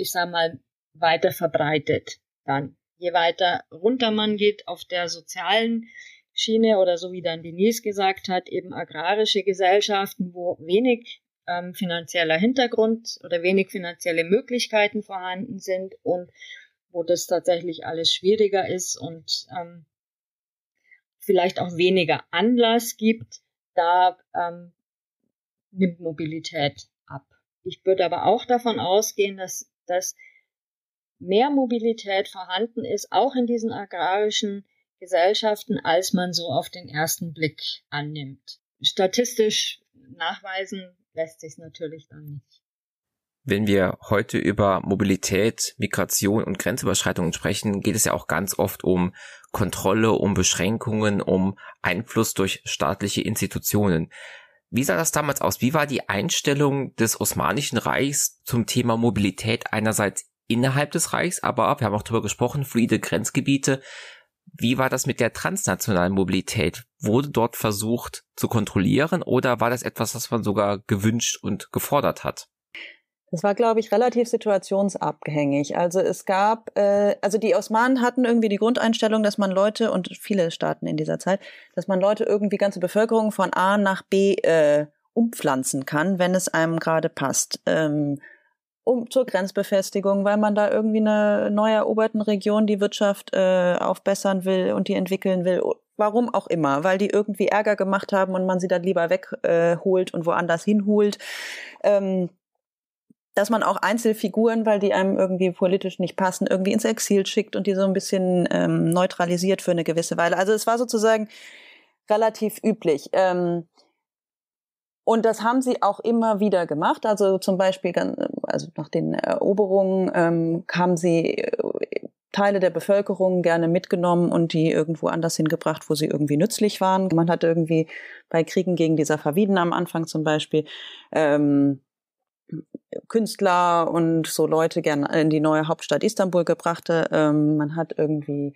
ich sag mal, weiter verbreitet dann. Je weiter runter man geht auf der sozialen Schiene oder so wie dann Denise gesagt hat, eben agrarische Gesellschaften, wo wenig ähm, finanzieller Hintergrund oder wenig finanzielle Möglichkeiten vorhanden sind und wo das tatsächlich alles schwieriger ist und ähm, vielleicht auch weniger Anlass gibt, da ähm, nimmt Mobilität ab. Ich würde aber auch davon ausgehen, dass dass mehr Mobilität vorhanden ist, auch in diesen agrarischen Gesellschaften, als man so auf den ersten Blick annimmt. Statistisch nachweisen lässt sich natürlich dann nicht. Wenn wir heute über Mobilität, Migration und Grenzüberschreitungen sprechen, geht es ja auch ganz oft um Kontrolle, um Beschränkungen, um Einfluss durch staatliche Institutionen. Wie sah das damals aus? Wie war die Einstellung des Osmanischen Reichs zum Thema Mobilität einerseits innerhalb des Reichs, aber wir haben auch darüber gesprochen, fluide Grenzgebiete. Wie war das mit der transnationalen Mobilität? Wurde dort versucht zu kontrollieren oder war das etwas, was man sogar gewünscht und gefordert hat? Das war, glaube ich, relativ situationsabhängig. Also es gab, äh, also die Osmanen hatten irgendwie die Grundeinstellung, dass man Leute und viele Staaten in dieser Zeit, dass man Leute irgendwie ganze Bevölkerung von A nach B äh, umpflanzen kann, wenn es einem gerade passt. Ähm, um zur Grenzbefestigung, weil man da irgendwie eine neu eroberten Region die Wirtschaft äh, aufbessern will und die entwickeln will. Warum auch immer, weil die irgendwie Ärger gemacht haben und man sie dann lieber wegholt äh, und woanders hinholt. Ähm, dass man auch Einzelfiguren, weil die einem irgendwie politisch nicht passen, irgendwie ins Exil schickt und die so ein bisschen ähm, neutralisiert für eine gewisse Weile. Also es war sozusagen relativ üblich. Ähm, und das haben sie auch immer wieder gemacht. Also zum Beispiel, also nach den Eroberungen ähm, haben sie äh, Teile der Bevölkerung gerne mitgenommen und die irgendwo anders hingebracht, wo sie irgendwie nützlich waren. Man hat irgendwie bei Kriegen gegen die Safaviden am Anfang zum Beispiel ähm, Künstler und so Leute gern in die neue Hauptstadt Istanbul gebrachte. Ähm, man hat irgendwie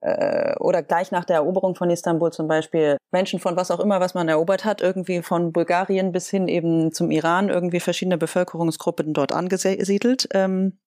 äh, oder gleich nach der Eroberung von Istanbul zum Beispiel Menschen von was auch immer, was man erobert hat, irgendwie von Bulgarien bis hin eben zum Iran, irgendwie verschiedene Bevölkerungsgruppen dort angesiedelt. Ähm,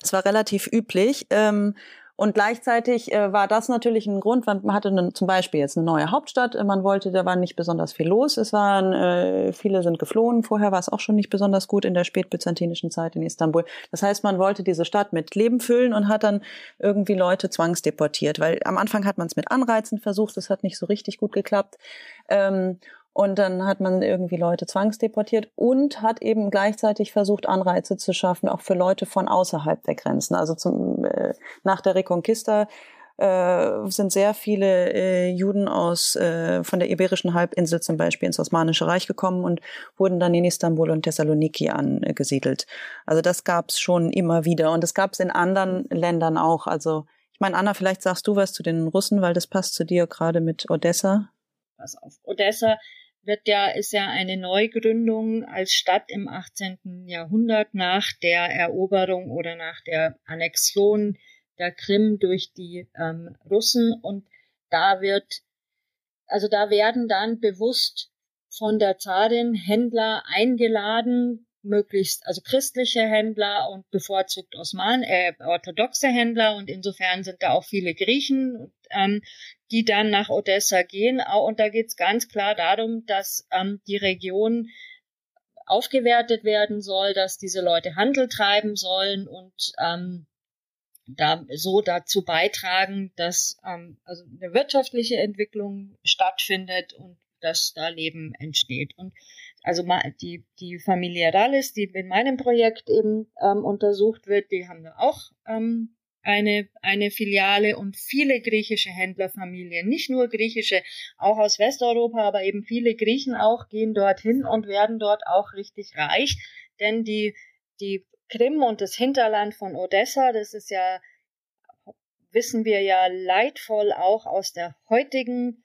das war relativ üblich. Ähm, und gleichzeitig äh, war das natürlich ein Grund, man hatte eine, zum Beispiel jetzt eine neue Hauptstadt, man wollte, da war nicht besonders viel los, es waren, äh, viele sind geflohen, vorher war es auch schon nicht besonders gut in der spätbyzantinischen Zeit in Istanbul. Das heißt, man wollte diese Stadt mit Leben füllen und hat dann irgendwie Leute zwangsdeportiert, weil am Anfang hat man es mit Anreizen versucht, das hat nicht so richtig gut geklappt. Ähm, und dann hat man irgendwie Leute zwangsdeportiert und hat eben gleichzeitig versucht, Anreize zu schaffen, auch für Leute von außerhalb der Grenzen. Also zum, äh, nach der Reconquista äh, sind sehr viele äh, Juden aus äh, von der Iberischen Halbinsel zum Beispiel ins Osmanische Reich gekommen und wurden dann in Istanbul und Thessaloniki angesiedelt. Also das gab es schon immer wieder und das gab es in anderen Ländern auch. Also ich meine, Anna, vielleicht sagst du was zu den Russen, weil das passt zu dir gerade mit Odessa. Was auf Odessa wird ja, ist ja eine Neugründung als Stadt im 18. Jahrhundert nach der Eroberung oder nach der Annexion der Krim durch die ähm, Russen und da wird, also da werden dann bewusst von der Zarin Händler eingeladen, möglichst, also christliche Händler und bevorzugt Osman, äh, orthodoxe Händler und insofern sind da auch viele Griechen, ähm, die dann nach Odessa gehen. Und da geht es ganz klar darum, dass ähm, die Region aufgewertet werden soll, dass diese Leute Handel treiben sollen und ähm, da so dazu beitragen, dass ähm, also eine wirtschaftliche Entwicklung stattfindet und dass da Leben entsteht. Und also die, die Familie Rallis, die in meinem Projekt eben ähm, untersucht wird, die haben da auch ähm, eine, eine Filiale und viele griechische Händlerfamilien, nicht nur griechische, auch aus Westeuropa, aber eben viele Griechen auch gehen dorthin und werden dort auch richtig reich, denn die, die Krim und das Hinterland von Odessa, das ist ja, wissen wir ja leidvoll auch aus der heutigen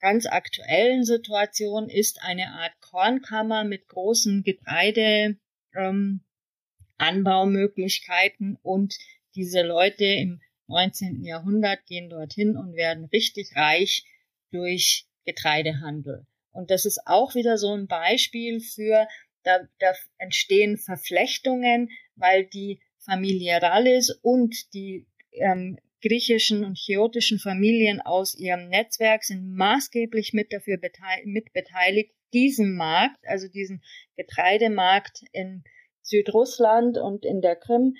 ganz aktuellen Situation ist eine Art Kornkammer mit großen Getreideanbaumöglichkeiten ähm, und diese Leute im 19. Jahrhundert gehen dorthin und werden richtig reich durch Getreidehandel. Und das ist auch wieder so ein Beispiel für, da, da entstehen Verflechtungen, weil die Familie Rallis und die ähm, griechischen und chiotischen Familien aus ihrem Netzwerk sind maßgeblich mit dafür mit beteiligt, diesen Markt, also diesen Getreidemarkt in Südrussland und in der Krim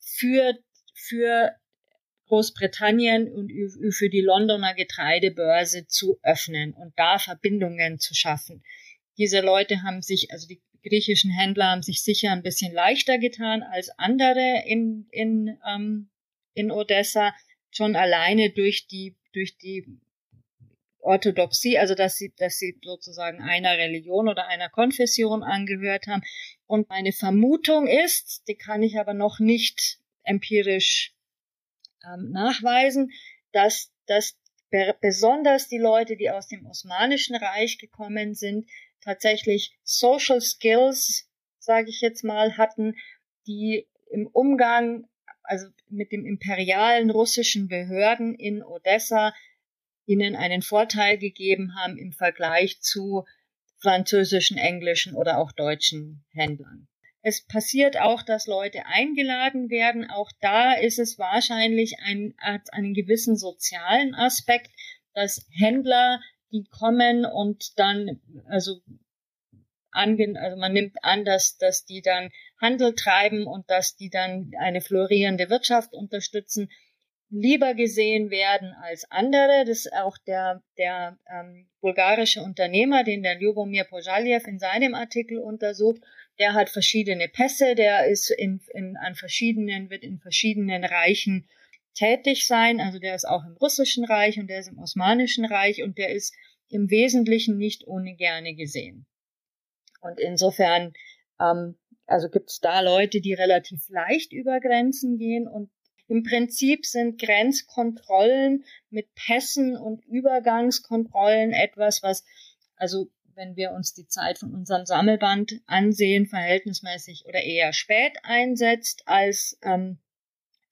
für, für Großbritannien und für die Londoner Getreidebörse zu öffnen und da Verbindungen zu schaffen. Diese Leute haben sich, also die griechischen Händler haben sich sicher ein bisschen leichter getan als andere in, in ähm, in Odessa schon alleine durch die, durch die Orthodoxie, also dass sie, dass sie sozusagen einer Religion oder einer Konfession angehört haben. Und meine Vermutung ist, die kann ich aber noch nicht empirisch ähm, nachweisen, dass, dass besonders die Leute, die aus dem Osmanischen Reich gekommen sind, tatsächlich Social Skills, sage ich jetzt mal, hatten, die im Umgang also mit dem imperialen russischen Behörden in Odessa ihnen einen Vorteil gegeben haben im Vergleich zu französischen, englischen oder auch deutschen Händlern. Es passiert auch, dass Leute eingeladen werden. Auch da ist es wahrscheinlich ein, hat einen gewissen sozialen Aspekt, dass Händler, die kommen und dann, also, ange, also man nimmt an, dass, dass die dann Handel treiben und dass die dann eine florierende Wirtschaft unterstützen lieber gesehen werden als andere. Das ist auch der, der ähm, bulgarische Unternehmer, den der Ljubomir Pojaljev in seinem Artikel untersucht. Der hat verschiedene Pässe, der ist in, in, an verschiedenen, wird in verschiedenen Reichen tätig sein. Also der ist auch im russischen Reich und der ist im osmanischen Reich und der ist im Wesentlichen nicht ohne gerne gesehen. Und insofern, ähm, also gibt es da Leute, die relativ leicht über Grenzen gehen und im Prinzip sind Grenzkontrollen mit Pässen und Übergangskontrollen etwas, was, also wenn wir uns die Zeit von unserem Sammelband ansehen, verhältnismäßig oder eher spät einsetzt als ähm,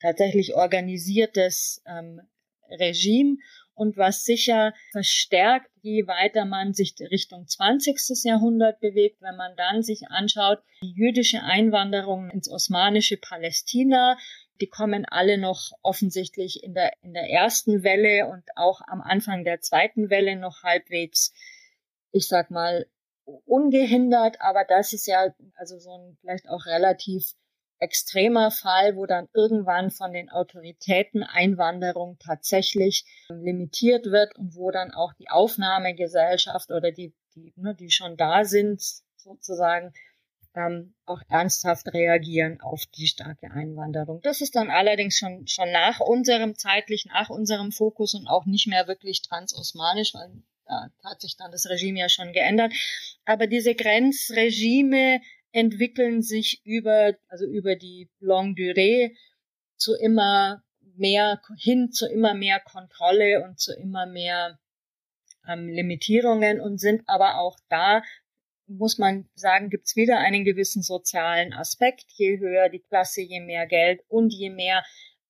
tatsächlich organisiertes ähm, Regime und was sicher verstärkt, je weiter man sich Richtung 20. Jahrhundert bewegt, wenn man dann sich anschaut, die jüdische Einwanderung ins osmanische Palästina, die kommen alle noch offensichtlich in der, in der ersten Welle und auch am Anfang der zweiten Welle noch halbwegs, ich sag mal, ungehindert. Aber das ist ja also so ein vielleicht auch relativ extremer Fall, wo dann irgendwann von den Autoritäten Einwanderung tatsächlich limitiert wird und wo dann auch die Aufnahmegesellschaft oder die, die, ne, die schon da sind, sozusagen, ähm, auch ernsthaft reagieren auf die starke Einwanderung. Das ist dann allerdings schon, schon nach unserem zeitlich, nach unserem Fokus und auch nicht mehr wirklich transosmanisch, weil da hat sich dann das Regime ja schon geändert. Aber diese Grenzregime entwickeln sich über, also über die Longue Durée zu immer mehr, hin zu immer mehr Kontrolle und zu immer mehr ähm, Limitierungen und sind aber auch da muss man sagen, gibt es wieder einen gewissen sozialen Aspekt. Je höher die Klasse, je mehr Geld und je mehr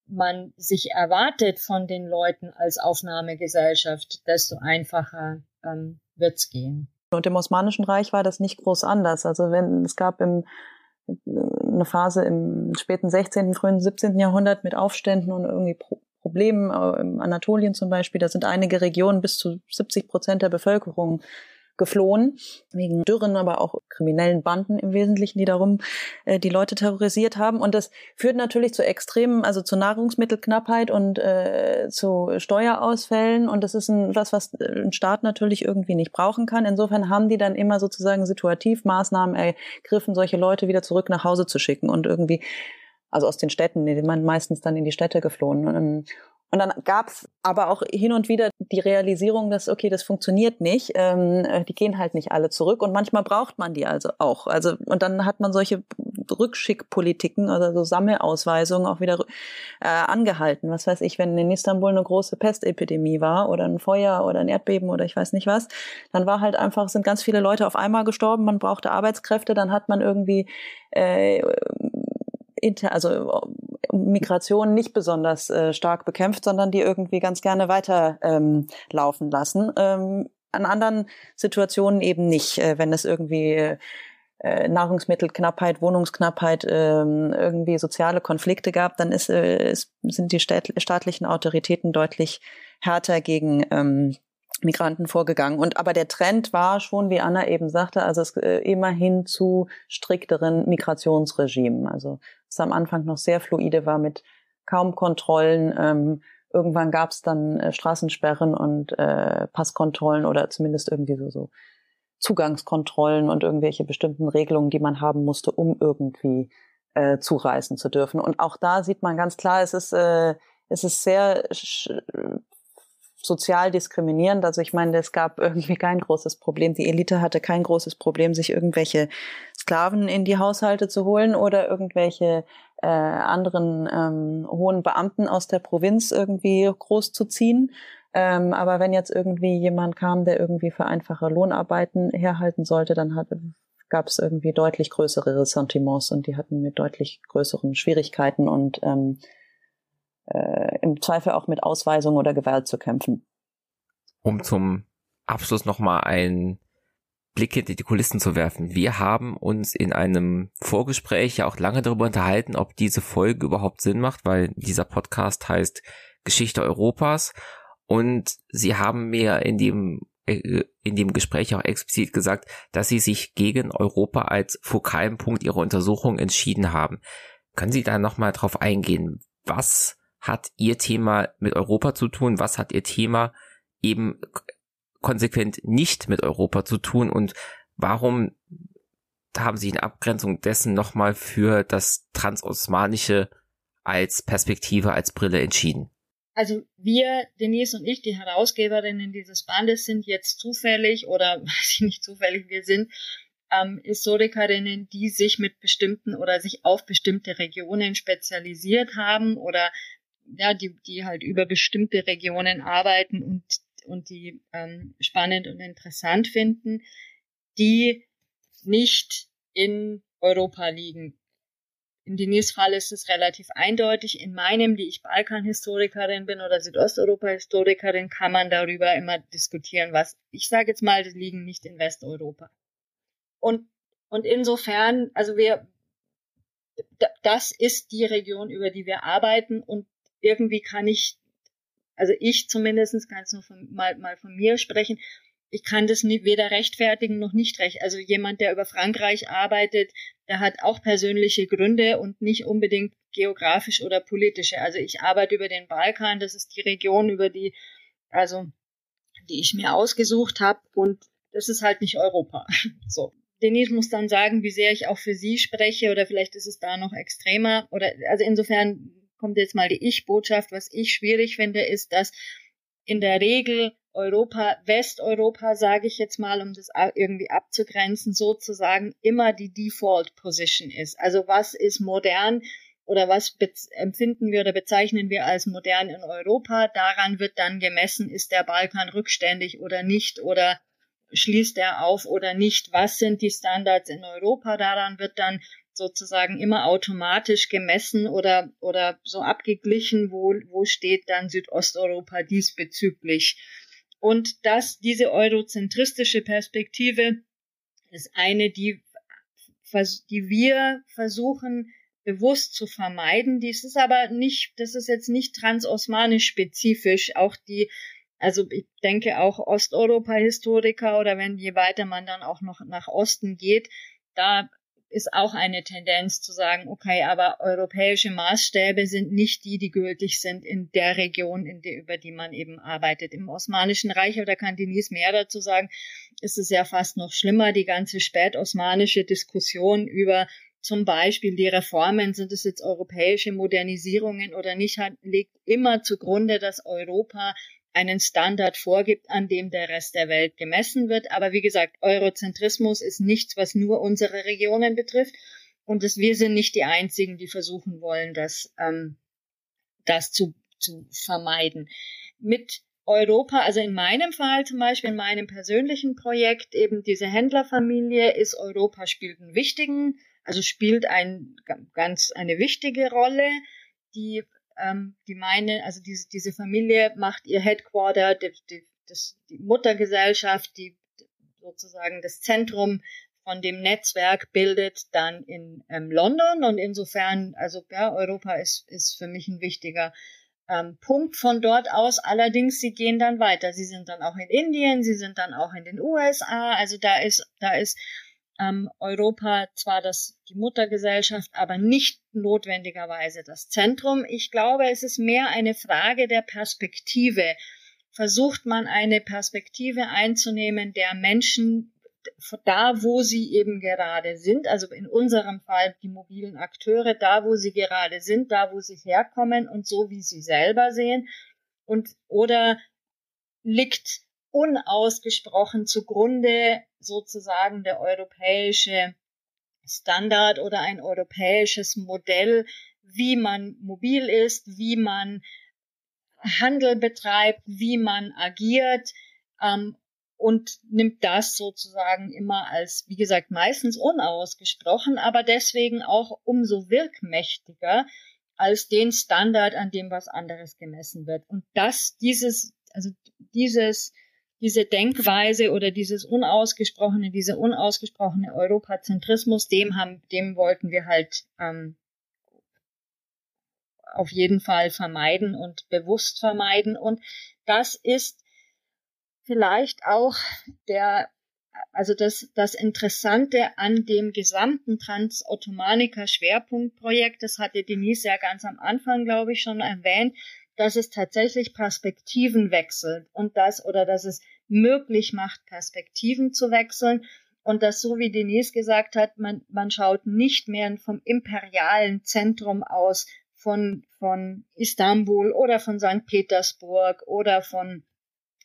man sich erwartet von den Leuten als Aufnahmegesellschaft, desto einfacher ähm, wird's gehen. Und im Osmanischen Reich war das nicht groß anders. Also wenn es gab im, eine Phase im späten 16., frühen 17. Jahrhundert mit Aufständen und irgendwie Problemen, äh, in Anatolien zum Beispiel, da sind einige Regionen bis zu 70 Prozent der Bevölkerung geflohen, wegen Dürren, aber auch kriminellen Banden im Wesentlichen, die darum äh, die Leute terrorisiert haben. Und das führt natürlich zu extremen, also zu Nahrungsmittelknappheit und äh, zu Steuerausfällen. Und das ist ein, was, was ein Staat natürlich irgendwie nicht brauchen kann. Insofern haben die dann immer sozusagen situativ Maßnahmen ergriffen, solche Leute wieder zurück nach Hause zu schicken und irgendwie also aus den Städten, die man meistens dann in die Städte geflohen. Und dann gab es aber auch hin und wieder die Realisierung, dass, okay, das funktioniert nicht. Ähm, äh, die gehen halt nicht alle zurück und manchmal braucht man die also auch. Also, und dann hat man solche Rückschickpolitiken oder so Sammelausweisungen auch wieder äh, angehalten. Was weiß ich, wenn in Istanbul eine große Pestepidemie war oder ein Feuer oder ein Erdbeben oder ich weiß nicht was, dann war halt einfach, sind ganz viele Leute auf einmal gestorben, man brauchte Arbeitskräfte, dann hat man irgendwie äh, inter, also Migration nicht besonders äh, stark bekämpft, sondern die irgendwie ganz gerne weiter ähm, laufen lassen. Ähm, an anderen Situationen eben nicht, äh, wenn es irgendwie äh, Nahrungsmittelknappheit, Wohnungsknappheit, ähm, irgendwie soziale Konflikte gab, dann ist, äh, ist, sind die staatlichen Autoritäten deutlich härter gegen ähm, Migranten vorgegangen. Und aber der Trend war schon, wie Anna eben sagte, also es äh, immerhin zu strikteren Migrationsregimen. Also es am Anfang noch sehr fluide war mit kaum Kontrollen. Ähm, irgendwann gab es dann äh, Straßensperren und äh, Passkontrollen oder zumindest irgendwie so, so Zugangskontrollen und irgendwelche bestimmten Regelungen, die man haben musste, um irgendwie äh, zureisen zu dürfen. Und auch da sieht man ganz klar, es ist äh, es ist sehr sozial diskriminierend. Also ich meine, es gab irgendwie kein großes Problem. Die Elite hatte kein großes Problem, sich irgendwelche Sklaven in die Haushalte zu holen oder irgendwelche äh, anderen ähm, hohen Beamten aus der Provinz irgendwie groß zu ziehen. Ähm, aber wenn jetzt irgendwie jemand kam, der irgendwie für einfache Lohnarbeiten herhalten sollte, dann hat, gab es irgendwie deutlich größere Ressentiments und die hatten mit deutlich größeren Schwierigkeiten und ähm, äh, im Zweifel auch mit Ausweisung oder Gewalt zu kämpfen. Um zum Abschluss nochmal ein Blick hinter die Kulissen zu werfen. Wir haben uns in einem Vorgespräch ja auch lange darüber unterhalten, ob diese Folge überhaupt Sinn macht, weil dieser Podcast heißt Geschichte Europas und sie haben mir in dem äh, in dem Gespräch auch explizit gesagt, dass sie sich gegen Europa als fokalen Punkt ihrer Untersuchung entschieden haben. Können Sie da nochmal drauf eingehen? Was hat Ihr Thema mit Europa zu tun? Was hat Ihr Thema eben konsequent nicht mit Europa zu tun? Und warum haben Sie in Abgrenzung dessen nochmal für das Transosmanische als Perspektive, als Brille entschieden? Also wir, Denise und ich, die Herausgeberinnen dieses Bandes, sind jetzt zufällig oder weiß ich nicht zufällig, wir sind ähm, Historikerinnen, die sich mit bestimmten oder sich auf bestimmte Regionen spezialisiert haben oder ja, die, die halt über bestimmte Regionen arbeiten und, und die ähm, spannend und interessant finden, die nicht in Europa liegen. In Denise Fall ist es relativ eindeutig. In meinem, die ich Balkan-Historikerin bin oder Südosteuropa-Historikerin, kann man darüber immer diskutieren, was ich sage jetzt mal, die liegen nicht in Westeuropa. Und, und insofern, also wir, das ist die Region, über die wir arbeiten und irgendwie kann ich, also ich zumindest kann es nur von, mal, mal von mir sprechen, ich kann das nie, weder rechtfertigen noch nicht recht. Also jemand, der über Frankreich arbeitet, der hat auch persönliche Gründe und nicht unbedingt geografisch oder politische. Also ich arbeite über den Balkan, das ist die Region, über die, also die ich mir ausgesucht habe und das ist halt nicht Europa. So. Denise muss dann sagen, wie sehr ich auch für sie spreche oder vielleicht ist es da noch extremer oder also insofern kommt jetzt mal die Ich-Botschaft. Was ich schwierig finde, ist, dass in der Regel Europa, Westeuropa, sage ich jetzt mal, um das irgendwie abzugrenzen, sozusagen immer die Default Position ist. Also was ist modern oder was empfinden wir oder bezeichnen wir als modern in Europa? Daran wird dann gemessen, ist der Balkan rückständig oder nicht oder schließt er auf oder nicht? Was sind die Standards in Europa? Daran wird dann sozusagen immer automatisch gemessen oder, oder so abgeglichen, wo, wo steht dann Südosteuropa diesbezüglich. Und dass diese eurozentristische Perspektive ist eine, die, die wir versuchen bewusst zu vermeiden. Dies ist aber nicht, das ist jetzt nicht transosmanisch spezifisch. Auch die also ich denke auch Osteuropa-Historiker oder wenn je weiter man dann auch noch nach Osten geht, da ist auch eine Tendenz zu sagen, okay, aber europäische Maßstäbe sind nicht die, die gültig sind in der Region, in der, über die man eben arbeitet. Im Osmanischen Reich, oder kann Denise mehr dazu sagen, ist es ja fast noch schlimmer, die ganze spätosmanische Diskussion über zum Beispiel die Reformen, sind es jetzt europäische Modernisierungen oder nicht, hat, legt immer zugrunde, dass Europa einen Standard vorgibt, an dem der Rest der Welt gemessen wird. Aber wie gesagt, Eurozentrismus ist nichts, was nur unsere Regionen betrifft. Und das, wir sind nicht die Einzigen, die versuchen wollen, das, ähm, das zu, zu vermeiden. Mit Europa, also in meinem Fall zum Beispiel, in meinem persönlichen Projekt, eben diese Händlerfamilie ist Europa spielt einen wichtigen, also spielt ein, ganz eine wichtige Rolle. Die ähm, die meinen, also diese, diese Familie macht ihr Headquarter, die, die, das, die Muttergesellschaft, die sozusagen das Zentrum von dem Netzwerk bildet dann in ähm, London und insofern, also ja, Europa ist, ist für mich ein wichtiger ähm, Punkt von dort aus. Allerdings, sie gehen dann weiter. Sie sind dann auch in Indien, sie sind dann auch in den USA. Also da ist, da ist ähm, Europa zwar das, die Muttergesellschaft, aber nicht notwendigerweise das Zentrum. Ich glaube, es ist mehr eine Frage der Perspektive. Versucht man eine Perspektive einzunehmen der Menschen da, wo sie eben gerade sind, also in unserem Fall die mobilen Akteure, da, wo sie gerade sind, da, wo sie herkommen und so, wie sie selber sehen, und oder liegt unausgesprochen zugrunde sozusagen der europäische Standard oder ein europäisches Modell, wie man mobil ist, wie man Handel betreibt, wie man agiert ähm, und nimmt das sozusagen immer als, wie gesagt, meistens unausgesprochen, aber deswegen auch umso wirkmächtiger als den Standard, an dem was anderes gemessen wird. Und das, dieses, also dieses diese Denkweise oder dieses unausgesprochene, diese unausgesprochene Europazentrismus, dem haben, dem wollten wir halt ähm, auf jeden Fall vermeiden und bewusst vermeiden. Und das ist vielleicht auch der, also das, das Interessante an dem gesamten Transottomanica Schwerpunktprojekt, das hatte Denise ja ganz am Anfang, glaube ich, schon erwähnt, dass es tatsächlich Perspektiven wechselt und das oder dass es möglich macht, Perspektiven zu wechseln und das so wie Denise gesagt hat, man, man schaut nicht mehr vom imperialen Zentrum aus von, von Istanbul oder von St. Petersburg oder von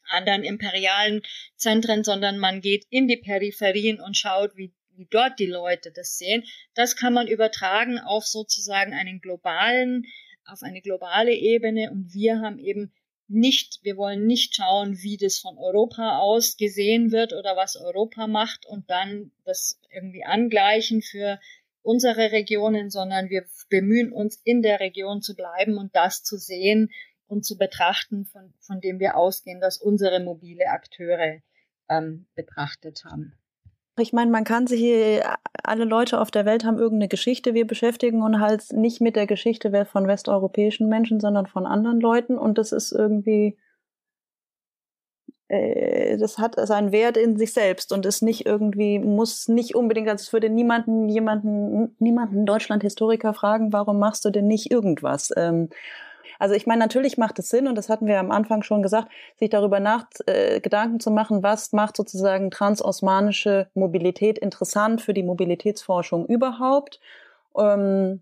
anderen imperialen Zentren, sondern man geht in die Peripherien und schaut, wie, wie dort die Leute das sehen. Das kann man übertragen auf sozusagen einen globalen auf eine globale Ebene und wir haben eben nicht, wir wollen nicht schauen, wie das von Europa aus gesehen wird oder was Europa macht und dann das irgendwie angleichen für unsere Regionen, sondern wir bemühen uns, in der Region zu bleiben und das zu sehen und zu betrachten, von, von dem wir ausgehen, dass unsere mobile Akteure ähm, betrachtet haben. Ich meine, man kann sich hier, alle Leute auf der Welt haben irgendeine Geschichte. Wir beschäftigen uns halt nicht mit der Geschichte von westeuropäischen Menschen, sondern von anderen Leuten. Und das ist irgendwie, äh, das hat seinen Wert in sich selbst und ist nicht irgendwie, muss nicht unbedingt, also es würde niemanden, jemanden, niemanden Deutschland Historiker fragen, warum machst du denn nicht irgendwas? Ähm, also ich meine, natürlich macht es Sinn, und das hatten wir am Anfang schon gesagt, sich darüber nach, äh, Gedanken zu machen, was macht sozusagen transosmanische Mobilität interessant für die Mobilitätsforschung überhaupt. Ähm,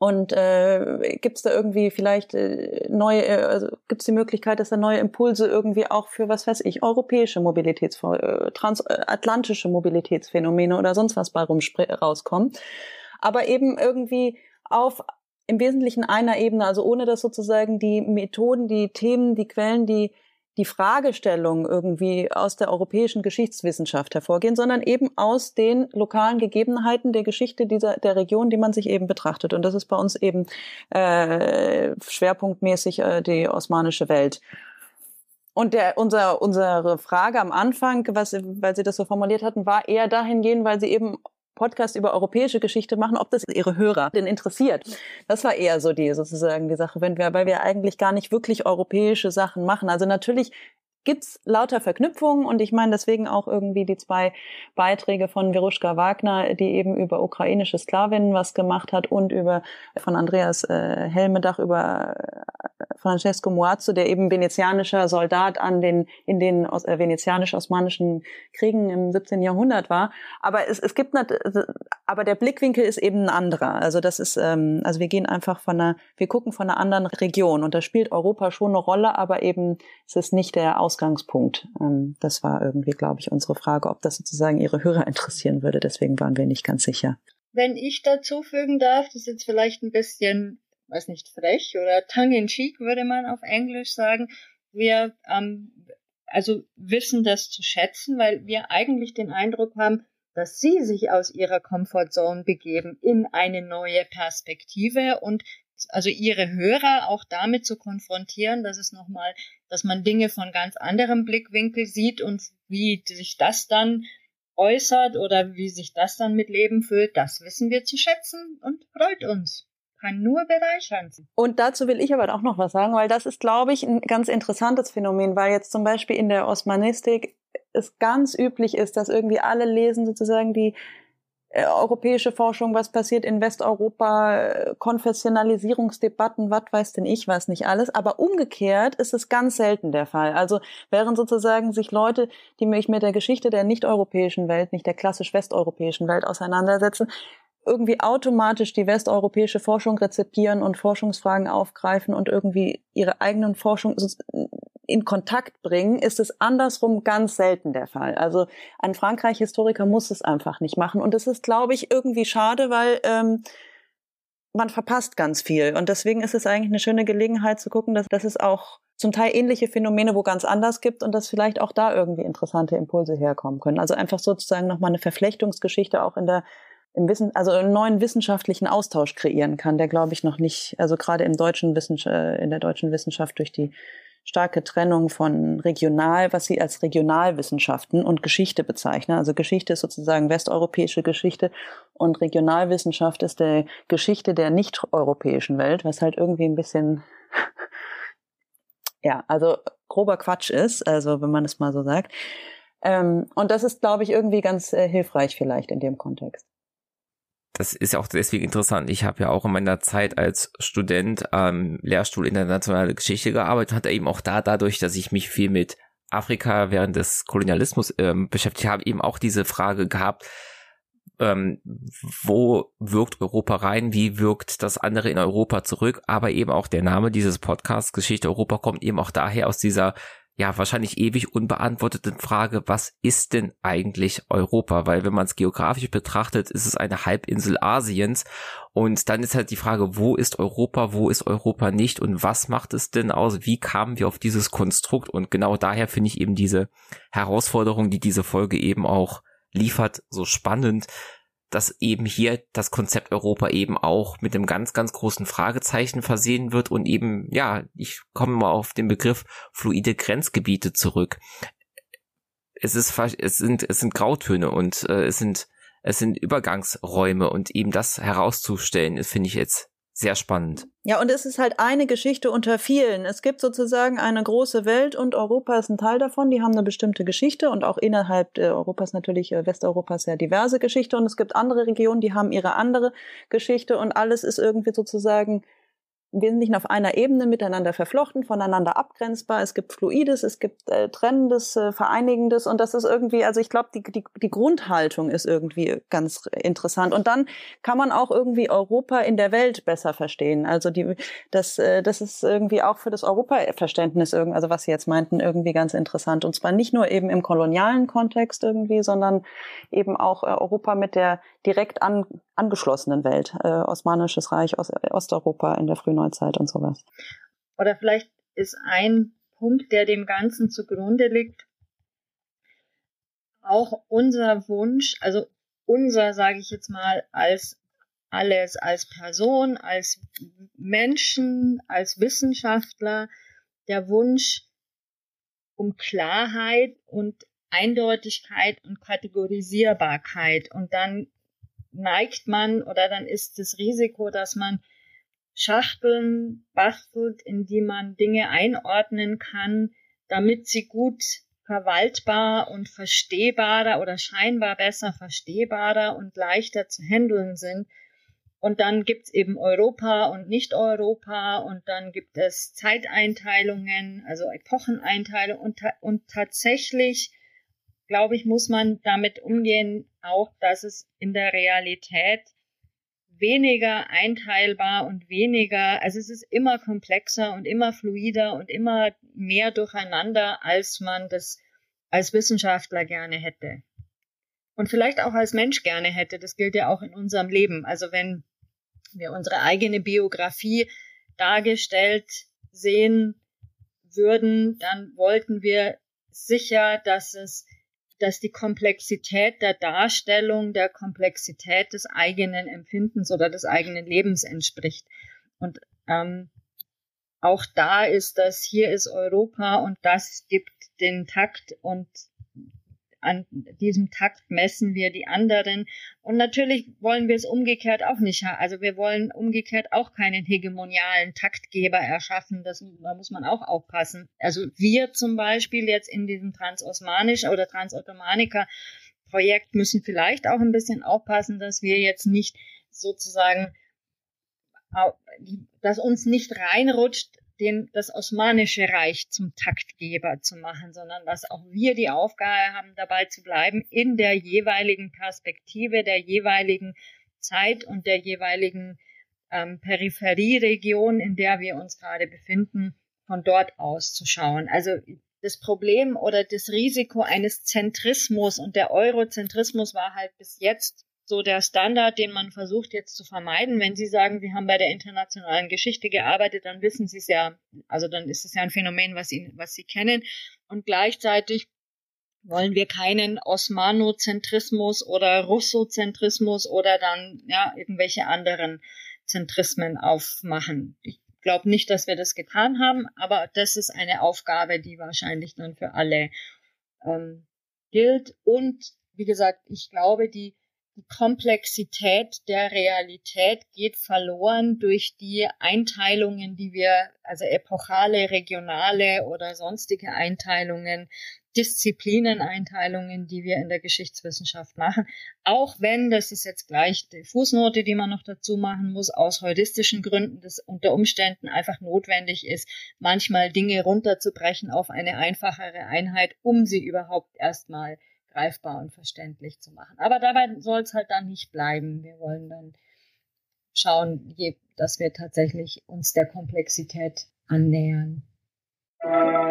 und äh, gibt es da irgendwie vielleicht äh, neue, äh, also gibt es die Möglichkeit, dass da neue Impulse irgendwie auch für, was weiß ich, europäische Mobilitäts, äh, transatlantische Mobilitätsphänomene oder sonst was bei rauskommen. Aber eben irgendwie auf im Wesentlichen einer Ebene, also ohne dass sozusagen die Methoden, die Themen, die Quellen, die die Fragestellungen irgendwie aus der europäischen Geschichtswissenschaft hervorgehen, sondern eben aus den lokalen Gegebenheiten der Geschichte dieser der Region, die man sich eben betrachtet. Und das ist bei uns eben äh, schwerpunktmäßig äh, die osmanische Welt. Und der, unser, unsere Frage am Anfang, was, weil Sie das so formuliert hatten, war eher dahingehend, weil Sie eben Podcast über europäische Geschichte machen, ob das ihre Hörer denn interessiert. Das war eher so die sozusagen die Sache, wenn wir, weil wir eigentlich gar nicht wirklich europäische Sachen machen. Also natürlich gibt's lauter Verknüpfungen und ich meine deswegen auch irgendwie die zwei Beiträge von Veruschka Wagner, die eben über ukrainische Sklavinnen was gemacht hat und über von Andreas äh, Helmedach über äh, Francesco Muazzo, der eben venezianischer Soldat an den in den äh, venezianisch-osmanischen Kriegen im 17. Jahrhundert war. Aber es, es gibt nicht, aber der Blickwinkel ist eben ein anderer. Also das ist ähm, also wir gehen einfach von einer wir gucken von einer anderen Region und da spielt Europa schon eine Rolle, aber eben es ist nicht der Aus Ausgangspunkt. Ähm, das war irgendwie, glaube ich, unsere Frage, ob das sozusagen Ihre Hörer interessieren würde. Deswegen waren wir nicht ganz sicher. Wenn ich dazu fügen darf, das ist jetzt vielleicht ein bisschen, weiß nicht, frech oder tongue in cheek, würde man auf Englisch sagen. Wir, ähm, also wissen das zu schätzen, weil wir eigentlich den Eindruck haben, dass sie sich aus ihrer Comfortzone begeben in eine neue Perspektive und also ihre Hörer auch damit zu konfrontieren, dass es nochmal, dass man Dinge von ganz anderem Blickwinkel sieht und wie sich das dann äußert oder wie sich das dann mit Leben füllt, das wissen wir zu schätzen und freut uns. Kann nur bereichern. Und dazu will ich aber auch noch was sagen, weil das ist, glaube ich, ein ganz interessantes Phänomen, weil jetzt zum Beispiel in der Osmanistik es ganz üblich ist, dass irgendwie alle lesen sozusagen die europäische Forschung, was passiert in Westeuropa, äh, Konfessionalisierungsdebatten, was weiß denn ich, weiß nicht alles. Aber umgekehrt ist es ganz selten der Fall. Also während sozusagen sich Leute, die mich mit der Geschichte der nicht-europäischen Welt, nicht der klassisch westeuropäischen Welt auseinandersetzen, irgendwie automatisch die westeuropäische Forschung rezipieren und Forschungsfragen aufgreifen und irgendwie ihre eigenen Forschung in Kontakt bringen, ist es andersrum ganz selten der Fall. Also ein Frankreich-Historiker muss es einfach nicht machen. Und das ist, glaube ich, irgendwie schade, weil ähm, man verpasst ganz viel. Und deswegen ist es eigentlich eine schöne Gelegenheit zu gucken, dass, dass es auch zum Teil ähnliche Phänomene wo ganz anders gibt und dass vielleicht auch da irgendwie interessante Impulse herkommen können. Also einfach sozusagen nochmal eine Verflechtungsgeschichte auch in der im Wissen, also einen neuen wissenschaftlichen Austausch kreieren kann, der glaube ich noch nicht, also gerade im deutschen Wissenschaft, äh, in der deutschen Wissenschaft durch die starke Trennung von regional, was sie als Regionalwissenschaften und Geschichte bezeichnen. Also Geschichte ist sozusagen westeuropäische Geschichte und Regionalwissenschaft ist der Geschichte der nicht-europäischen Welt, was halt irgendwie ein bisschen, ja, also grober Quatsch ist, also wenn man es mal so sagt. Ähm, und das ist, glaube ich, irgendwie ganz äh, hilfreich vielleicht in dem Kontext das ist ja auch deswegen interessant. Ich habe ja auch in meiner Zeit als Student am Lehrstuhl internationale Geschichte gearbeitet, hatte eben auch da dadurch, dass ich mich viel mit Afrika während des Kolonialismus ähm, beschäftigt habe, eben auch diese Frage gehabt, ähm, wo wirkt Europa rein, wie wirkt das andere in Europa zurück, aber eben auch der Name dieses Podcasts Geschichte Europa kommt eben auch daher aus dieser ja wahrscheinlich ewig unbeantworteten Frage, was ist denn eigentlich Europa? Weil wenn man es geografisch betrachtet, ist es eine Halbinsel Asiens und dann ist halt die Frage, wo ist Europa, wo ist Europa nicht und was macht es denn aus? Wie kamen wir auf dieses Konstrukt? Und genau daher finde ich eben diese Herausforderung, die diese Folge eben auch liefert, so spannend, dass eben hier das Konzept Europa eben auch mit einem ganz, ganz großen Fragezeichen versehen wird und eben, ja, ich komme mal auf den Begriff fluide Grenzgebiete zurück. Es ist, es sind, es sind Grautöne und äh, es sind, es sind Übergangsräume und eben das herauszustellen, finde ich jetzt sehr spannend. Ja, und es ist halt eine Geschichte unter vielen. Es gibt sozusagen eine große Welt und Europa ist ein Teil davon. Die haben eine bestimmte Geschichte und auch innerhalb Europas natürlich, äh, Westeuropas sehr diverse Geschichte. Und es gibt andere Regionen, die haben ihre andere Geschichte und alles ist irgendwie sozusagen im Wesentlichen auf einer Ebene miteinander verflochten, voneinander abgrenzbar. Es gibt Fluides, es gibt äh, Trennendes, äh, Vereinigendes und das ist irgendwie, also ich glaube, die, die, die Grundhaltung ist irgendwie ganz interessant. Und dann kann man auch irgendwie Europa in der Welt besser verstehen. Also die, das, äh, das ist irgendwie auch für das Europaverständnis, also was Sie jetzt meinten, irgendwie ganz interessant. Und zwar nicht nur eben im kolonialen Kontext irgendwie, sondern eben auch äh, Europa mit der direkt an, angeschlossenen Welt, äh, Osmanisches Reich, Ost, Osteuropa in der Frühneuzeit und sowas. Oder vielleicht ist ein Punkt, der dem Ganzen zugrunde liegt, auch unser Wunsch, also unser, sage ich jetzt mal, als alles, als Person, als Menschen, als Wissenschaftler, der Wunsch um Klarheit und Eindeutigkeit und Kategorisierbarkeit und dann neigt man oder dann ist das Risiko, dass man Schachteln bastelt, in die man Dinge einordnen kann, damit sie gut verwaltbar und verstehbarer oder scheinbar besser verstehbarer und leichter zu handeln sind. Und dann gibt's eben Europa und Nicht-Europa und dann gibt es Zeiteinteilungen, also Epocheneinteilungen und, und tatsächlich glaube ich, muss man damit umgehen, auch dass es in der Realität weniger einteilbar und weniger, also es ist immer komplexer und immer fluider und immer mehr durcheinander, als man das als Wissenschaftler gerne hätte. Und vielleicht auch als Mensch gerne hätte. Das gilt ja auch in unserem Leben. Also wenn wir unsere eigene Biografie dargestellt sehen würden, dann wollten wir sicher, dass es dass die Komplexität der Darstellung der Komplexität des eigenen Empfindens oder des eigenen Lebens entspricht. Und ähm, auch da ist das, hier ist Europa und das gibt den Takt und an diesem Takt messen wir die anderen. Und natürlich wollen wir es umgekehrt auch nicht. Also wir wollen umgekehrt auch keinen hegemonialen Taktgeber erschaffen. Das, da muss man auch aufpassen. Also wir zum Beispiel jetzt in diesem transosmanischen oder transottomaniker Projekt müssen vielleicht auch ein bisschen aufpassen, dass wir jetzt nicht sozusagen, dass uns nicht reinrutscht, den, das Osmanische Reich zum Taktgeber zu machen, sondern dass auch wir die Aufgabe haben, dabei zu bleiben, in der jeweiligen Perspektive, der jeweiligen Zeit und der jeweiligen ähm, Peripherieregion, in der wir uns gerade befinden, von dort aus zu schauen. Also das Problem oder das Risiko eines Zentrismus und der Eurozentrismus war halt bis jetzt so der Standard, den man versucht jetzt zu vermeiden. Wenn Sie sagen, Sie haben bei der internationalen Geschichte gearbeitet, dann wissen Sie es ja, also dann ist es ja ein Phänomen, was Sie, was Sie kennen. Und gleichzeitig wollen wir keinen Osmanozentrismus oder Russozentrismus oder dann ja irgendwelche anderen Zentrismen aufmachen. Ich glaube nicht, dass wir das getan haben, aber das ist eine Aufgabe, die wahrscheinlich dann für alle ähm, gilt. Und wie gesagt, ich glaube, die die Komplexität der Realität geht verloren durch die Einteilungen, die wir, also epochale, regionale oder sonstige Einteilungen, Disziplineneinteilungen, die wir in der Geschichtswissenschaft machen. Auch wenn, das ist jetzt gleich die Fußnote, die man noch dazu machen muss, aus heuristischen Gründen, das unter Umständen einfach notwendig ist, manchmal Dinge runterzubrechen auf eine einfachere Einheit, um sie überhaupt erstmal greifbar und verständlich zu machen. Aber dabei soll es halt dann nicht bleiben. Wir wollen dann schauen, dass wir tatsächlich uns der Komplexität annähern. Musik